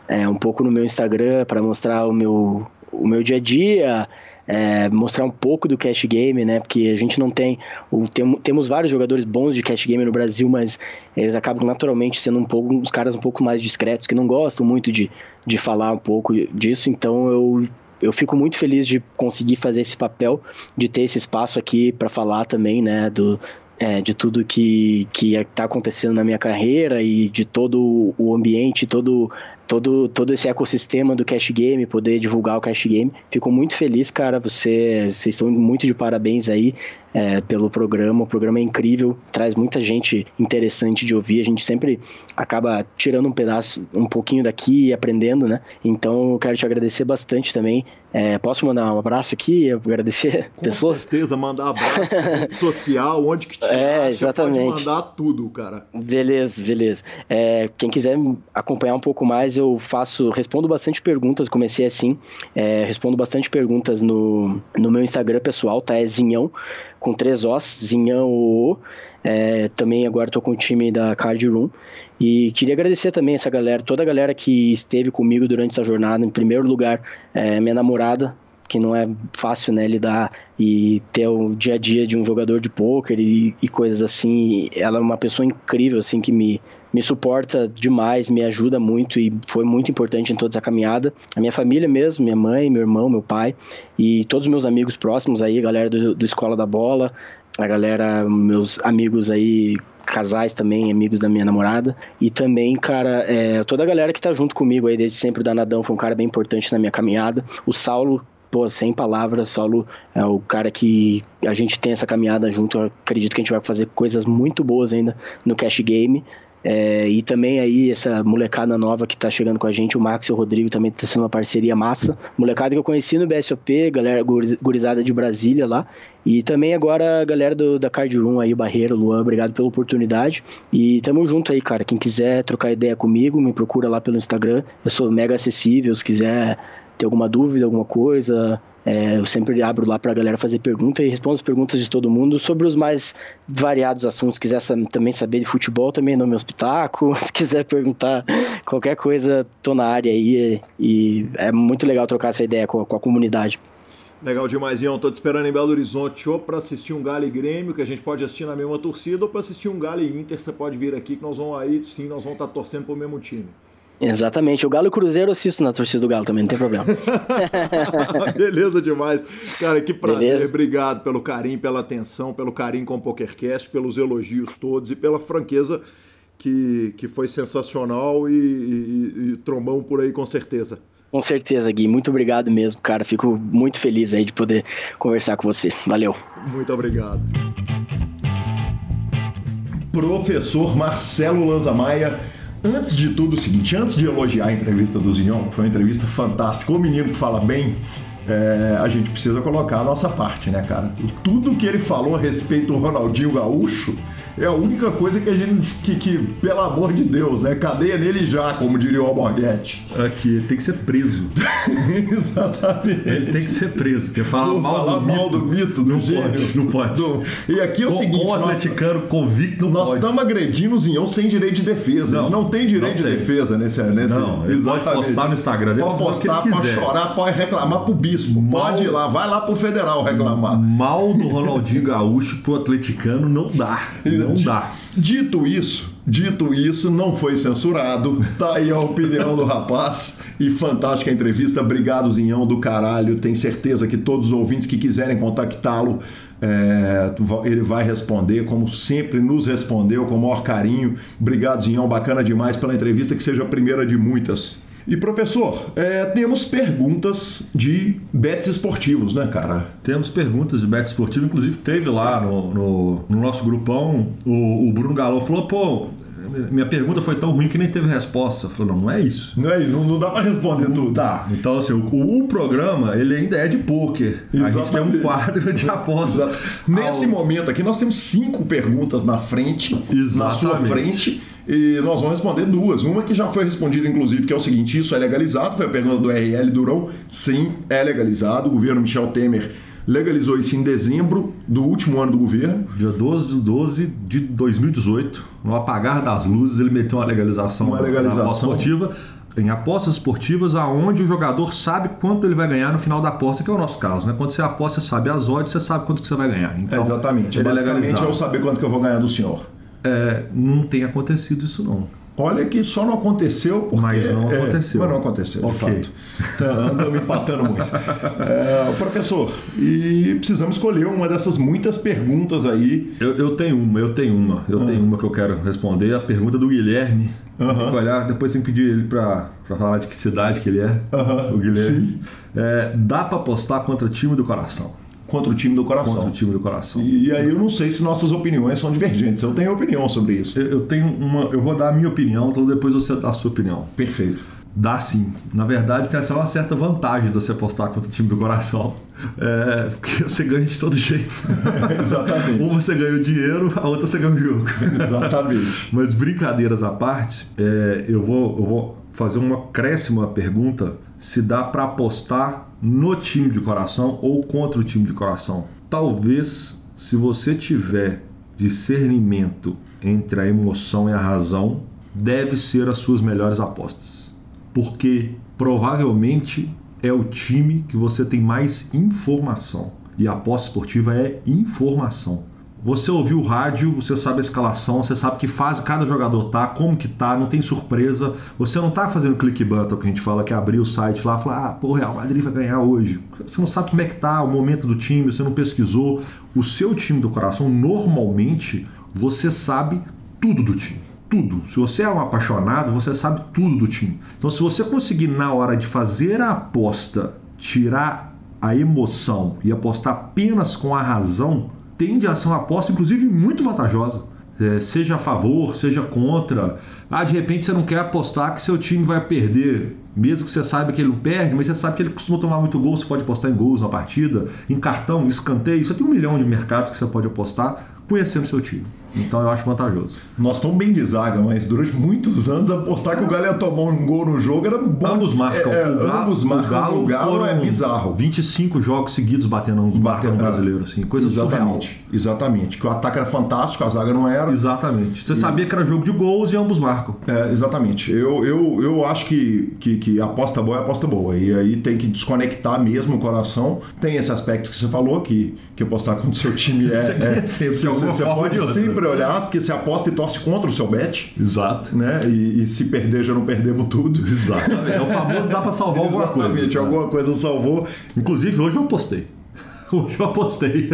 Speaker 3: é, um pouco no meu Instagram para mostrar o meu, o meu dia a dia, é, mostrar um pouco do cash game, né? Porque a gente não tem, o, tem, temos vários jogadores bons de cash game no Brasil, mas eles acabam naturalmente sendo um pouco uns caras um pouco mais discretos que não gostam muito de, de falar um pouco disso. Então eu eu fico muito feliz de conseguir fazer esse papel, de ter esse espaço aqui para falar também, né, do, é, de tudo que que está acontecendo na minha carreira e de todo o ambiente, todo todo, todo esse ecossistema do cash game, poder divulgar o cash game. Fico muito feliz, cara. Você, vocês estão muito de parabéns aí é, pelo programa. O programa é incrível, traz muita gente interessante de ouvir. A gente sempre acaba tirando um pedaço, um pouquinho daqui e aprendendo, né? Então eu quero te agradecer bastante também. É, posso mandar um abraço aqui? Agradecer
Speaker 1: Com
Speaker 3: pessoas?
Speaker 1: Com certeza, mandar abraço social, onde que te
Speaker 3: é, acha, exatamente.
Speaker 1: pode mandar tudo, cara.
Speaker 3: Beleza, beleza. É, quem quiser acompanhar um pouco mais, eu faço, respondo bastante perguntas, comecei assim, é, respondo bastante perguntas no, no meu Instagram pessoal, tá? É Zinhão com três Os, Zinhão O. É, também agora estou com o time da Card Room. E queria agradecer também essa galera, toda a galera que esteve comigo durante essa jornada. Em primeiro lugar, é, minha namorada, que não é fácil, né, lidar e ter o dia a dia de um jogador de pôquer e, e, coisas assim. Ela é uma pessoa incrível, assim, que me, me suporta demais, me ajuda muito e foi muito importante em toda essa caminhada. A minha família mesmo, minha mãe, meu irmão, meu pai e todos os meus amigos próximos aí, galera do, do Escola da Bola, a galera, meus amigos aí casais também, amigos da minha namorada. E também, cara, é, toda a galera que tá junto comigo aí desde sempre, o Danadão foi um cara bem importante na minha caminhada. O Saulo, pô, sem palavras, Saulo é o cara que a gente tem essa caminhada junto. Eu acredito que a gente vai fazer coisas muito boas ainda no Cash Game. É, e também aí essa molecada nova que tá chegando com a gente, o Max e o Rodrigo também tá sendo uma parceria massa. Molecada que eu conheci no BSOP, galera gurizada de Brasília lá. E também agora a galera do, da Card Room aí, Barreiro, Luan, obrigado pela oportunidade. E tamo junto aí, cara. Quem quiser trocar ideia comigo, me procura lá pelo Instagram. Eu sou mega acessível, se quiser ter alguma dúvida, alguma coisa, é, eu sempre abro lá para a galera fazer pergunta e respondo as perguntas de todo mundo sobre os mais variados assuntos. Se quiser também saber de futebol, também no meu espetáculo. Se quiser perguntar qualquer coisa, tô na área aí. E é muito legal trocar essa ideia com a, com a comunidade.
Speaker 1: Legal demais, Ião. Tô te esperando em Belo Horizonte ou para assistir um Galo e Grêmio, que a gente pode assistir na mesma torcida, ou para assistir um Galo e Inter, você pode vir aqui, que nós vamos aí, sim, nós vamos estar tá torcendo pro mesmo time.
Speaker 3: Exatamente. O Galo e o Cruzeiro eu assisto na torcida do Galo também, não tem problema.
Speaker 1: Beleza demais. Cara, que prazer. Beleza. Obrigado pelo carinho, pela atenção, pelo carinho com o PokerCast, pelos elogios todos e pela franqueza que, que foi sensacional e, e, e trombão por aí com certeza.
Speaker 3: Com certeza, Gui. Muito obrigado mesmo, cara. Fico muito feliz aí de poder conversar com você. Valeu.
Speaker 1: Muito obrigado. Professor Marcelo Lanza Maia Antes de tudo, o seguinte, antes de elogiar a entrevista do Zinhão, que foi uma entrevista fantástica, o menino que fala bem, é, a gente precisa colocar a nossa parte, né, cara? Tudo que ele falou a respeito do Ronaldinho Gaúcho é a única coisa que a gente. Que, que, pelo amor de Deus, né? Cadeia nele já, como diria o Alborguete.
Speaker 2: Aqui, ele tem que ser preso.
Speaker 1: Exatamente.
Speaker 2: Ele tem que ser preso, porque fala mal,
Speaker 1: falar
Speaker 2: do,
Speaker 1: mal
Speaker 2: mito.
Speaker 1: do mito, do
Speaker 2: não
Speaker 1: gênio.
Speaker 2: Pode, não pode. Do...
Speaker 1: E aqui é o seguinte.
Speaker 2: O atleticano nós, convicto não
Speaker 1: Nós estamos agredindo o Zinhão sem direito de defesa. Não, não tem direito não de tem. defesa nesse. nesse
Speaker 2: não, ele pode postar no Instagram.
Speaker 1: Ele pode postar, pode chorar, pode reclamar pro bispo. Mal, pode ir lá, vai lá pro federal reclamar.
Speaker 2: Mal do Ronaldinho Gaúcho pro atleticano não dá. Não dá.
Speaker 1: Dito isso, dito isso, não foi censurado. Tá aí a opinião do rapaz. E fantástica entrevista. Obrigado, Zinhão do caralho. Tenho certeza que todos os ouvintes que quiserem contactá-lo, é, ele vai responder, como sempre nos respondeu, com o maior carinho. Obrigado, Zinhão. Bacana demais pela entrevista, que seja a primeira de muitas. E professor, é, temos perguntas de bets esportivos, né, cara?
Speaker 2: Temos perguntas de bets esportivos, inclusive teve lá no, no, no nosso grupão o, o Bruno Galo falou, pô, minha pergunta foi tão ruim que nem teve resposta. Eu falei, não, não é isso.
Speaker 1: Não é isso, não, não dá para responder não tudo.
Speaker 2: Tá. Então, assim, o, o, programa, ele ainda é de pôquer. A gente tem um quadro de apostas.
Speaker 1: Nesse Ao... momento aqui, nós temos cinco perguntas na frente, Exatamente. na sua frente. E nós vamos responder duas. Uma que já foi respondida, inclusive, que é o seguinte: isso é legalizado? Foi a pergunta do RL Durão. Sim, é legalizado. O governo Michel Temer legalizou isso em dezembro do último ano do governo.
Speaker 2: Dia 12 de 12 de 2018, no apagar das luzes, ele meteu uma legalização,
Speaker 1: uma legalização.
Speaker 2: na esportiva. Em apostas esportivas, aonde o jogador sabe quanto ele vai ganhar no final da aposta, que é o nosso caso, né? Quando você aposta, você sabe as odds, você sabe quanto que você vai ganhar.
Speaker 1: Então, Exatamente. Ele Basicamente é eu saber quanto que eu vou ganhar do senhor.
Speaker 2: É, não tem acontecido isso não.
Speaker 1: Olha que só não aconteceu porque...
Speaker 2: Mas não é, aconteceu.
Speaker 1: É, mas não aconteceu, de okay. fato. Tá, andamos empatando muito. É, professor, e precisamos escolher uma dessas muitas perguntas aí.
Speaker 2: Eu, eu tenho uma, eu tenho uma. Eu ah. tenho uma que eu quero responder. A pergunta do Guilherme. Uhum. Olhar, depois tem que pedir ele para falar de que cidade que ele é.
Speaker 1: Uhum.
Speaker 2: O Guilherme. É, dá para apostar contra time do coração
Speaker 1: contra o time do coração.
Speaker 2: Contra o time do coração.
Speaker 1: E, e, aí eu não sei se nossas opiniões são divergentes. Eu tenho opinião sobre isso.
Speaker 2: Eu, eu, tenho uma. Eu vou dar a minha opinião, então depois você dá a sua opinião.
Speaker 1: Perfeito.
Speaker 2: Dá sim. Na verdade, tem até uma certa vantagem de você apostar contra o time do coração. É, porque você ganha de todo jeito.
Speaker 1: Exatamente.
Speaker 2: Uma você ganha o dinheiro, a outra você ganha o jogo.
Speaker 1: Exatamente.
Speaker 2: Mas brincadeiras à parte, é, eu, vou, eu vou fazer uma acréscimo à pergunta se dá para apostar no time de coração ou contra o time de coração. Talvez, se você tiver discernimento entre a emoção e a razão, deve ser as suas melhores apostas. Porque provavelmente é o time que você tem mais informação. E a aposta esportiva é informação. Você ouviu o rádio, você sabe a escalação, você sabe que fase cada jogador tá, como que tá, não tem surpresa. Você não tá fazendo click button que a gente fala que é abrir o site lá e falar, ah, pô, Real Madrid vai ganhar hoje. Você não sabe como é que tá o momento do time, você não pesquisou. O seu time do coração, normalmente, você sabe tudo do time. Tudo. Se você é um apaixonado, você sabe tudo do time. Então, se você conseguir, na hora de fazer a aposta, tirar a emoção e apostar apenas com a razão, tende a ser uma aposta, inclusive, muito vantajosa. É, seja a favor, seja contra. Ah, de repente você não quer apostar que seu time vai perder, mesmo que você saiba que ele não perde, mas você sabe que ele costuma tomar muito gol, você pode apostar em gols na partida, em cartão, escanteio. Você tem um milhão de mercados que você pode apostar conhecendo seu time. Então eu acho vantajoso.
Speaker 1: Nós estamos bem de zaga, mas durante muitos anos apostar que o Galo ia tomar um gol no jogo era bom.
Speaker 2: Ambos marcam.
Speaker 1: É, é,
Speaker 2: o Galo,
Speaker 1: ambos marcam.
Speaker 2: O Galo,
Speaker 1: o Galo é
Speaker 2: foram
Speaker 1: bizarro.
Speaker 2: 25 jogos seguidos batendo, um- batendo um brasileiro, assim. Coisa
Speaker 1: Exatamente.
Speaker 2: surreal.
Speaker 1: Exatamente. Que o ataque era fantástico, a zaga não era.
Speaker 2: Exatamente. Você sabia que era jogo de gols e ambos marcam.
Speaker 1: É, exatamente. Eu, eu, eu acho que, que, que aposta boa é aposta boa. E aí tem que desconectar mesmo o coração. Tem esse aspecto que você falou, que, que apostar contra o seu time é.
Speaker 2: Você
Speaker 1: é
Speaker 2: ganha sempre,
Speaker 1: você, você pode
Speaker 2: ou
Speaker 1: sempre olhar, porque você aposta e torce contra o seu bet.
Speaker 2: Exato.
Speaker 1: Né? E, e se perder, já não perdemos tudo.
Speaker 2: Exatamente. É o famoso dá pra salvar alguma coisa.
Speaker 1: Exatamente, alguma coisa salvou.
Speaker 2: Inclusive, hoje eu apostei. Hoje eu apostei.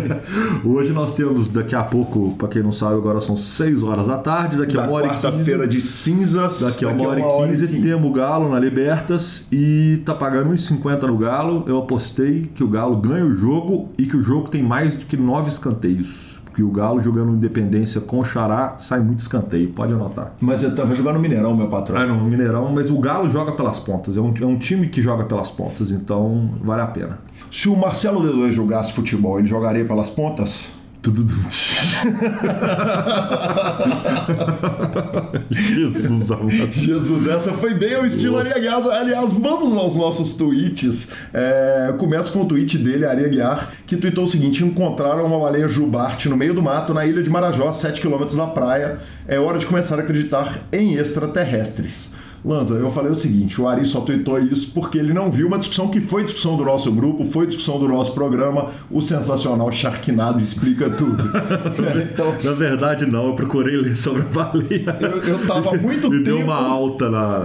Speaker 2: Hoje nós temos, daqui a pouco, pra quem não sabe, agora são 6 horas da tarde, daqui a
Speaker 1: Da
Speaker 2: uma hora e 15.
Speaker 1: quarta-feira de cinzas.
Speaker 2: Daqui a uma hora e 15 temos o Galo na Libertas e tá pagando 1,50 no Galo. Eu apostei que o Galo ganha o jogo e que o jogo tem mais do que 9 escanteios. Porque o Galo jogando Independência com o Xará sai muito escanteio, pode anotar.
Speaker 1: Mas ele vai jogar no Mineirão, meu patrão.
Speaker 2: Ah, não, no Mineirão, mas o Galo joga pelas pontas. É um, é um time que joga pelas pontas, então vale a pena.
Speaker 1: Se o Marcelo D2 jogasse futebol, ele jogaria pelas pontas?
Speaker 2: Jesus amado.
Speaker 1: Jesus, essa foi bem ao estilo Ari Aguiar. Aliás, vamos aos nossos tweets. É, começo com o tweet dele, Ari Aguiar, que tweetou o seguinte: encontraram uma baleia jubarte no meio do mato, na ilha de Marajó, 7 km da praia. É hora de começar a acreditar em extraterrestres. Lanza, eu falei o seguinte: o Ari só tweetou isso porque ele não viu uma discussão que foi discussão do nosso grupo, foi discussão do nosso programa. O sensacional Sharknado explica tudo. então,
Speaker 2: Na verdade, não, eu procurei ler sobre a baleia.
Speaker 1: eu, eu tava muito
Speaker 2: Me
Speaker 1: tempo.
Speaker 2: deu uma alta, na,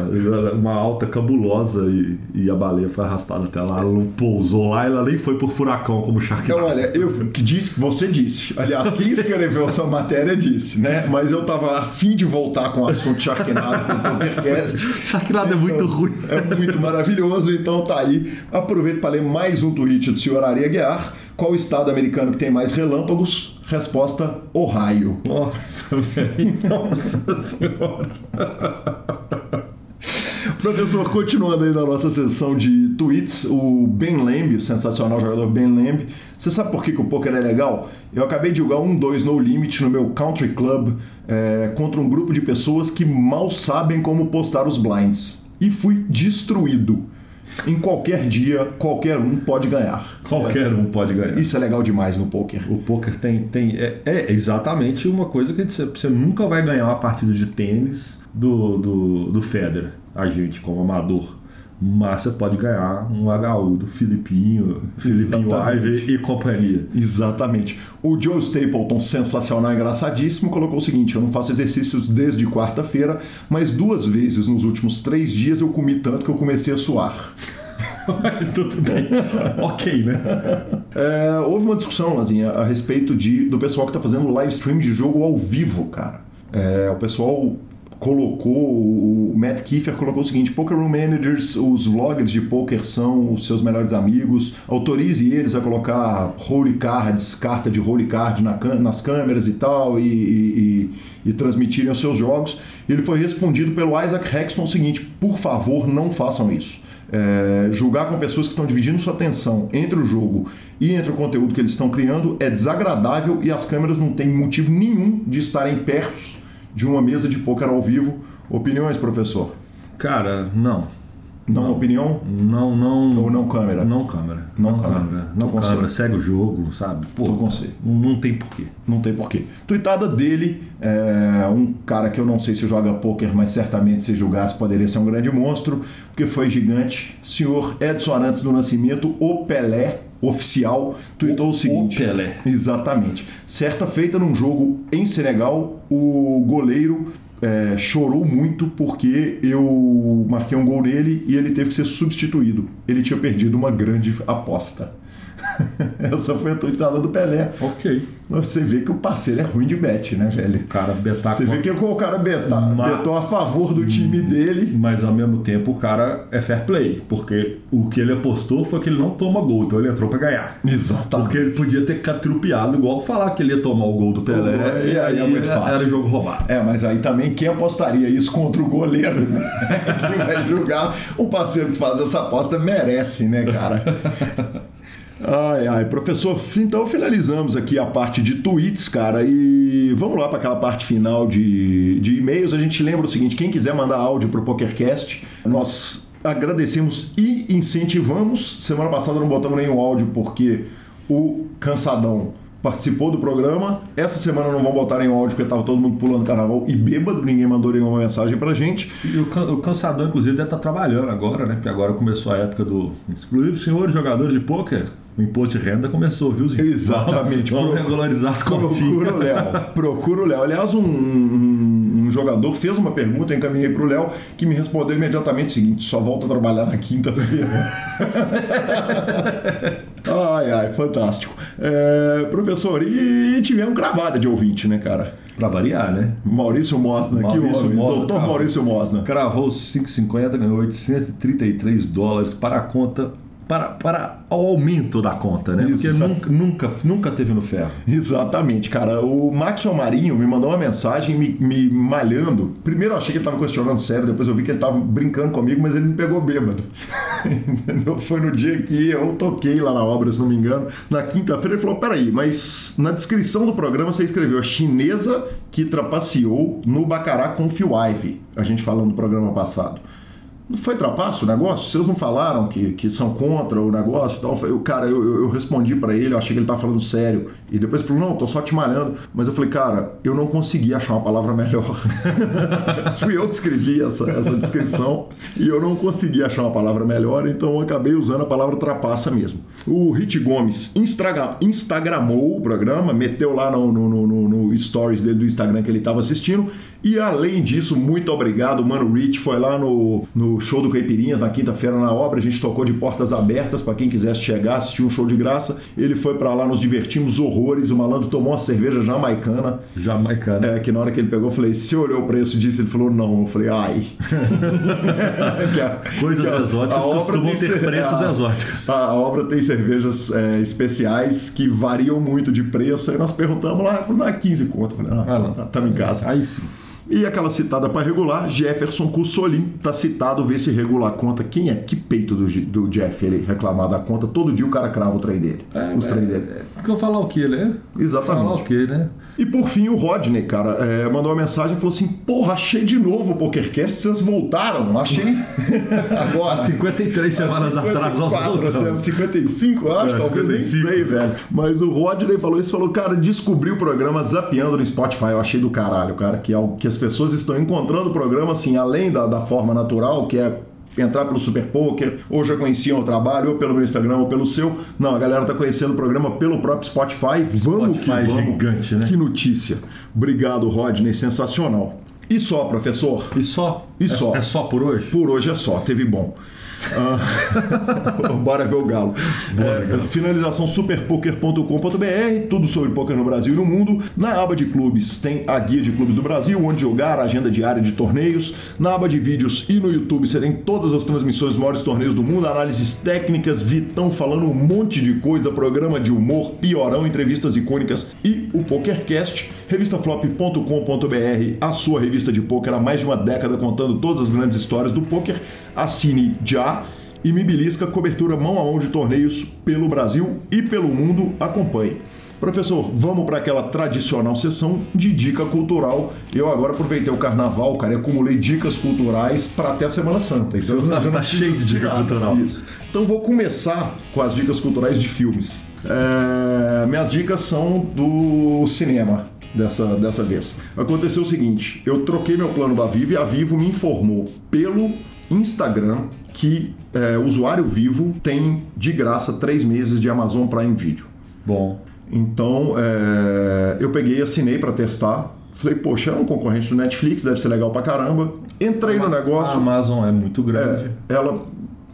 Speaker 2: uma alta cabulosa e, e a baleia foi arrastada até lá. Ela não pousou lá, ela nem foi por furacão como o
Speaker 1: Então,
Speaker 2: Sharknado.
Speaker 1: olha, eu que disse que você disse. Aliás, quem escreveu essa matéria disse, né? Mas eu tava afim de voltar com o assunto Sharknado pro podcast.
Speaker 2: Sharknado é muito ruim.
Speaker 1: É muito maravilhoso, então tá aí. Aproveito para ler mais um tweet do senhor Ari Aguiar. Qual o estado americano que tem mais relâmpagos? Resposta: Ohio.
Speaker 2: Nossa, velho. Nossa senhora.
Speaker 1: Professor, continuando aí na nossa sessão de tweets, o Ben Lamb, o sensacional jogador Ben Lamb, você sabe por que, que o poker é legal? Eu acabei de jogar um 2 no limit no meu country club é, contra um grupo de pessoas que mal sabem como postar os blinds. E fui destruído. Em qualquer dia, qualquer um pode ganhar.
Speaker 2: Qualquer um pode ganhar.
Speaker 1: Isso é legal demais no poker.
Speaker 2: O poker tem, tem é, é exatamente uma coisa que você, você nunca vai ganhar uma partida de tênis do, do, do Federer, a gente como amador. Mas você pode ganhar um HU do Filipinho, Filipinho. Ivey e companhia.
Speaker 1: Exatamente. O Joe Stapleton, sensacional, engraçadíssimo, colocou o seguinte: eu não faço exercícios desde quarta-feira, mas duas vezes nos últimos três dias eu comi tanto que eu comecei a suar.
Speaker 2: Tudo bem. ok, né?
Speaker 1: É, houve uma discussão, Lazinha, a respeito de, do pessoal que está fazendo live stream de jogo ao vivo, cara. É, o pessoal colocou, o Matt Kiefer colocou o seguinte: Poker Room Managers, os vloggers de poker são os seus melhores amigos. Autorize eles a colocar holy cards, carta de holy card na nas câmeras e tal, e, e, e- e transmitirem os seus jogos. Ele foi respondido pelo Isaac Hexton o seguinte: por favor, não façam isso. É, julgar com pessoas que estão dividindo sua atenção entre o jogo e entre o conteúdo que eles estão criando é desagradável e as câmeras não têm motivo nenhum de estarem perto de uma mesa de poker ao vivo. Opiniões, professor?
Speaker 2: Cara, não.
Speaker 1: Não, opinião?
Speaker 2: Não, não.
Speaker 1: Ou não câmera?
Speaker 2: Não câmera.
Speaker 1: Não
Speaker 2: Não,
Speaker 1: câmera.
Speaker 2: câmera. Não
Speaker 1: com
Speaker 2: câmera. Segue o jogo, sabe? Pô,
Speaker 1: Tô.
Speaker 2: Não, não tem porquê.
Speaker 1: Não tem porquê. Tuitada dele, é, um cara que eu não sei se joga poker, mas certamente se julgasse poderia ser um grande monstro, porque foi gigante. Senhor Edson Arantes do Nascimento, o Pelé oficial, tuitou o,
Speaker 2: O-
Speaker 1: seguinte.
Speaker 2: o Pelé.
Speaker 1: Exatamente. Certa feita num jogo em Senegal, o goleiro é, chorou muito porque eu marquei um gol nele e ele teve que ser substituído. Ele tinha perdido uma grande aposta. Essa foi a tuitada do Pelé.
Speaker 2: Ok.
Speaker 1: Mas Você vê que o parceiro é ruim de bet, né, velho?
Speaker 2: O cara betar
Speaker 1: Você vê que o cara betar,
Speaker 2: Ma-
Speaker 1: betou a favor do time dele.
Speaker 2: Mas ao mesmo tempo o cara é fair play, porque o que ele apostou foi que ele não toma gol, então ele entrou pra ganhar.
Speaker 1: Exatamente.
Speaker 2: Porque ele podia ter catrupiado igual falar que ele ia tomar o gol do Pelé,
Speaker 1: E
Speaker 2: e
Speaker 1: aí
Speaker 2: aí
Speaker 1: é muito fácil.
Speaker 2: era jogo roubado.
Speaker 1: É, mas aí também quem apostaria isso contra o goleiro, né? Quem vai julgar o parceiro que faz essa aposta merece, né, cara? Ai, ai, professor, então finalizamos aqui a parte de tweets, cara, e vamos lá para aquela parte final de, de e-mails. A gente lembra o seguinte: quem quiser mandar áudio para o PokerCast, nós agradecemos e incentivamos. Semana passada não botamos nenhum áudio porque o Cansadão participou do programa. Essa semana não vão botar nenhum áudio porque estava todo mundo pulando carnaval e bêbado, ninguém mandou nenhuma mensagem pra gente.
Speaker 2: E o, can, o Cansadão, inclusive, deve estar tá trabalhando agora, né? Porque agora começou a época do. Inclusive, senhores jogadores de pôquer, o imposto de renda começou, viu, Zinho?
Speaker 1: Exatamente.
Speaker 2: Vamos regularizar as.
Speaker 1: Procura o Léo. Procura o Léo. Aliás, um, um, um, jogador fez uma pergunta, eu encaminhei para o Léo, que me respondeu imediatamente o seguinte: só volta a trabalhar na quinta-feira. ai, ai, fantástico. É, professor, e tivemos gravada de ouvinte, né, cara?
Speaker 2: Pra variar, né?
Speaker 1: Maurício Mosna, Maurício que homem. Mosna, Doutor Maurício Mosna.
Speaker 2: Cravou 5,50, ganhou 833 dólares para a conta para, para o aumento da conta, né? Porque nunca, nunca, nunca teve no ferro.
Speaker 1: Exatamente, cara. O Maxwell Marinho me mandou uma mensagem me, me malhando. Primeiro eu achei que ele estava questionando sério, depois eu vi que ele estava brincando comigo, mas ele me pegou bêbado. Foi no dia que eu toquei lá na obra, se não me engano. Na quinta-feira ele falou: peraí, mas na descrição do programa você escreveu a chinesa que trapaceou no Bacará com Phil Ivey. A gente falando do programa passado. Foi trapaço o negócio? Vocês não falaram que, que são contra o negócio tal? Eu, cara, eu, eu respondi para ele, eu achei que ele tava falando sério. E depois falou, não, tô só te malhando. Mas eu falei, cara, eu não consegui achar uma palavra melhor. Fui eu que escrevi essa, essa descrição e eu não consegui achar uma palavra melhor, então eu acabei usando a palavra trapaça mesmo. O Rit Gomes Instagram, Instagramou o programa, meteu lá no, no, no, no stories dele do Instagram que ele estava assistindo. E além disso, muito obrigado, mano. Rich foi lá no, no show do Caipirinhas na quinta-feira na obra. A gente tocou de portas abertas para quem quisesse chegar, assistir um show de graça. Ele foi para lá, nos divertimos horrores. O malandro tomou uma cerveja jamaicana.
Speaker 2: Jamaicana.
Speaker 1: É, que na hora que ele pegou, eu falei: se olhou o preço disso, ele falou: não. Eu falei: ai.
Speaker 2: a, Coisas a, exóticas a obra tem ter preços a, exóticos.
Speaker 1: A, obra tem cervejas é, especiais que variam muito de preço. Aí nós perguntamos lá, falou: não, é 15 conto. Eu falei: ah, ah tá, tá, em casa.
Speaker 2: Aí sim.
Speaker 1: E aquela citada para regular, Jefferson Cussolin, tá citado, vê se regular a conta. Quem é? Que peito do, do Jeff ele reclamar da conta? Todo dia o cara crava o trem dele.
Speaker 2: É, os é, trem dele. É, porque eu falar o que, né?
Speaker 1: Exatamente.
Speaker 2: Falar o que, né?
Speaker 1: E por fim, o Rodney, cara, é, mandou uma mensagem e falou assim: Porra, achei de novo o PokerCast, vocês voltaram. Achei.
Speaker 2: Agora. 53 semanas 54, atrás, nós voltamos.
Speaker 1: 55, acho, é, talvez 55. nem sei, velho. Mas o Rodney falou isso, falou, cara, descobri o programa zapeando no Spotify. Eu achei do caralho, cara, que é algo que as pessoas estão encontrando o programa, assim, além da, da forma natural, que é entrar pelo Super Poker, ou já conheciam o trabalho, ou pelo meu Instagram, ou pelo seu. Não, a galera tá conhecendo o programa pelo próprio Spotify. Vamos Spotify que vamos.
Speaker 2: gigante, né?
Speaker 1: Que notícia. Obrigado, Rodney, sensacional. E só, professor?
Speaker 2: E só?
Speaker 1: E é, só.
Speaker 2: É só por hoje?
Speaker 1: Por hoje é só, teve bom. Ah, bora ver o Galo. É, finalização superpoker.com.br, tudo sobre poker no Brasil e no mundo. Na aba de clubes tem a guia de clubes do Brasil, onde jogar, a agenda diária de torneios. Na aba de vídeos e no YouTube você tem todas as transmissões dos maiores torneios do mundo, análises técnicas, Vitão falando um monte de coisa, programa de humor, piorão, entrevistas icônicas e o PokerCast. Revistaflop.com.br, a sua revista de poker há mais de uma década contando todas as grandes histórias do poker. Assine já e me belisca cobertura mão a mão de torneios pelo Brasil e pelo mundo. Acompanhe. Professor, vamos para aquela tradicional sessão de dica cultural. Eu agora aproveitei o carnaval, cara, e acumulei dicas culturais para até a Semana Santa.
Speaker 2: Então tá, tá cheio de dica cultural.
Speaker 1: Isso. Então vou começar com as dicas culturais de filmes. É... Minhas dicas são do cinema dessa, dessa vez. Aconteceu o seguinte: eu troquei meu plano da Vivo e a Vivo me informou pelo Instagram que é, usuário vivo tem de graça três meses de Amazon Prime Video.
Speaker 2: Bom.
Speaker 1: Então é, eu peguei, assinei para testar. Falei, poxa, é um concorrente do Netflix, deve ser legal pra caramba. Entrei no negócio.
Speaker 2: A Amazon é muito grande.
Speaker 1: É, ela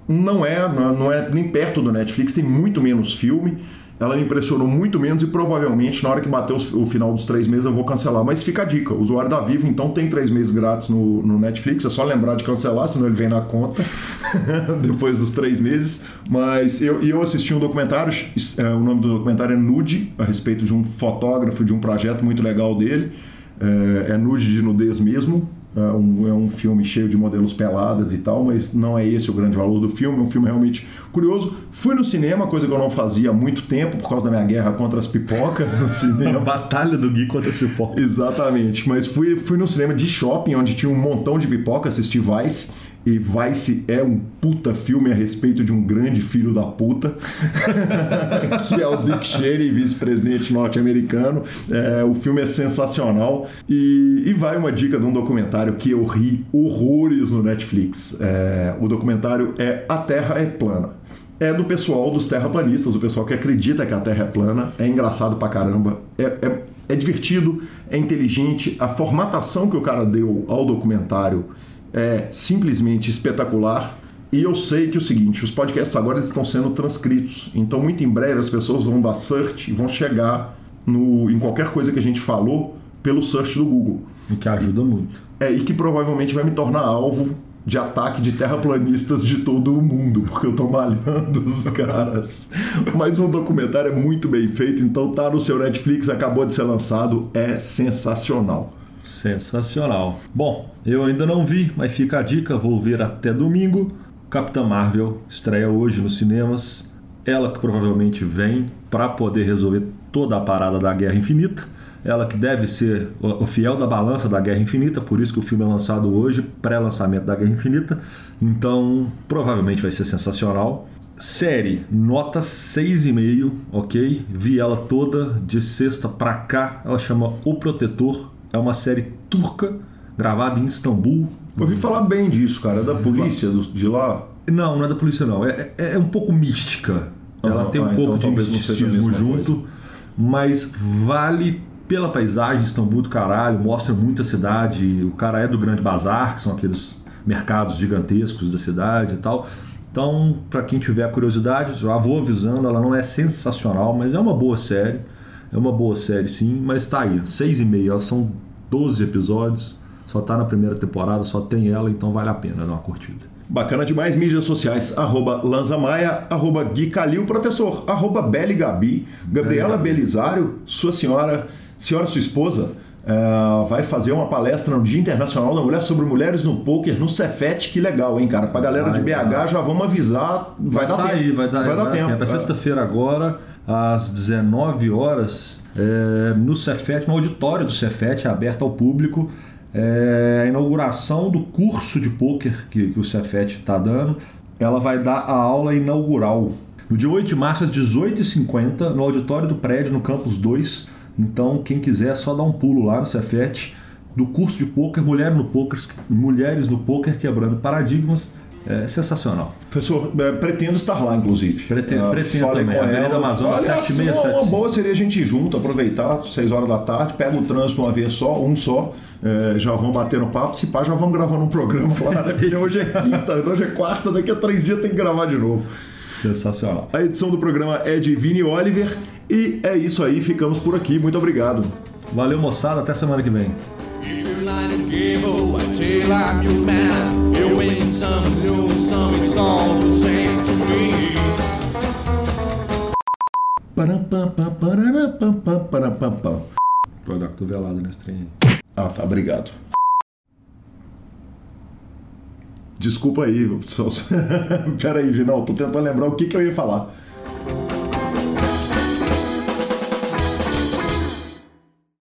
Speaker 1: não é, não é nem perto do Netflix, tem muito menos filme ela me impressionou muito menos e provavelmente na hora que bater o final dos três meses eu vou cancelar. Mas fica a dica: o usuário da Vivo então tem três meses grátis no, no Netflix, é só lembrar de cancelar, senão ele vem na conta depois dos três meses. Mas eu, eu assisti um documentário, é, o nome do documentário é Nude, a respeito de um fotógrafo de um projeto muito legal dele. É, é nude de nudez mesmo, um, é um filme cheio de modelos peladas e tal, mas não é esse o grande valor do filme. É um filme realmente curioso. Fui no cinema, coisa que eu não fazia há muito tempo por causa da minha guerra contra as pipocas no cinema.
Speaker 2: Batalha do Gui contra as pipocas.
Speaker 1: Exatamente, mas fui, fui no cinema de shopping, onde tinha um montão de pipoca, assisti Vice. E Vice é um puta filme a respeito de um grande filho da puta, que é o Dick Cheney, vice-presidente norte-americano. É, o filme é sensacional. E, e, vai uma dica de um documentário que eu ri horrores no Netflix. É, o documentário é A Terra é Plana. É do pessoal dos terraplanistas, o pessoal que acredita que a Terra é plana. É engraçado pra caramba. é, é é divertido, é inteligente. A formatação que o cara deu ao documentário é simplesmente espetacular. E eu sei que é o seguinte, os podcasts agora estão sendo transcritos. Então, muito em breve, as pessoas vão dar search e vão chegar no, em qualquer coisa que a gente falou pelo search do Google.
Speaker 2: O que ajuda muito.
Speaker 1: É, e que provavelmente vai me tornar alvo de ataque de terraplanistas de todo o mundo, porque eu tô malhando os caras. Mas um documentário é muito bem feito, então tá no seu Netflix, acabou de ser lançado, é sensacional.
Speaker 2: Sensacional. Bom, eu ainda não vi, mas fica a dica, vou ver até domingo. Capitã Marvel estreia hoje nos cinemas. Ela que provavelmente vem para poder resolver toda a parada da Guerra Infinita. Ela que deve ser o fiel da balança da Guerra Infinita, por isso que o filme é lançado hoje, pré-lançamento da Guerra Infinita. Então, provavelmente vai ser sensacional. Série, nota 6,5, ok? Vi ela toda de sexta pra cá. Ela chama O Protetor. É uma série turca, gravada em Istambul.
Speaker 1: Eu ouvi falar bem disso, cara. É da polícia de lá?
Speaker 2: Não, não é da polícia, não. É, é, é um pouco mística. Ela tem um ah, pouco então, de misticismo junto, coisa. mas vale pela paisagem. Istambul do caralho, mostra muita cidade. O cara é do Grande Bazar, que são aqueles mercados gigantescos da cidade e tal. Então, para quem tiver curiosidade, já vou avisando, ela não é sensacional, mas é uma boa série. É uma boa série, sim, mas tá aí, seis e meio, são 12 episódios, só tá na primeira temporada, só tem ela, então vale a pena dar uma curtida.
Speaker 1: Bacana demais, mídias sociais, arroba Lanzamaia, arroba Gui Calil, professor, arroba Beli Gabi, Gabriela Belisário, sua senhora, senhora sua esposa, Uh, vai fazer uma palestra no Dia Internacional da Mulher sobre mulheres no poker no Cefet, que legal, hein, cara? Pra galera vai, de BH já vamos avisar, vai, vai dar sair,
Speaker 2: tempo. Vai dar, vai dar tempo. tempo. É sexta-feira agora, às 19 horas, é, no Cefet, no auditório do Cefet, aberto ao público. É, a inauguração do curso de poker que, que o Cefet está dando. Ela vai dar a aula inaugural no dia 8 de março, às 18h50, no auditório do prédio, no campus 2 então, quem quiser, é só dar um pulo lá no Cefet do curso de poker, Mulher no poker, Mulheres no Poker Quebrando Paradigmas. É sensacional.
Speaker 1: Professor, é, pretendo estar lá, inclusive.
Speaker 2: Pretendo, uh, pretendo também. Avenida Amazonas, 7675.
Speaker 1: Uma boa seria a gente ir junto, aproveitar, 6 horas da tarde, pega o trânsito uma vez só, um só, é, já vão bater no papo, se pá, já vamos gravando um programa lá, né? hoje é quinta, hoje é quarta, daqui a três dias tem que gravar de novo.
Speaker 2: Sensacional.
Speaker 1: A edição do programa é de Vini Oliver e é isso aí, ficamos por aqui. Muito obrigado.
Speaker 2: Valeu, moçada. Até semana que vem. Vou dar cotovelada nesse trem.
Speaker 1: Ah, tá. Obrigado. Desculpa aí. Só... Pera aí, Vinal. Tô tentando lembrar o que, que eu ia falar.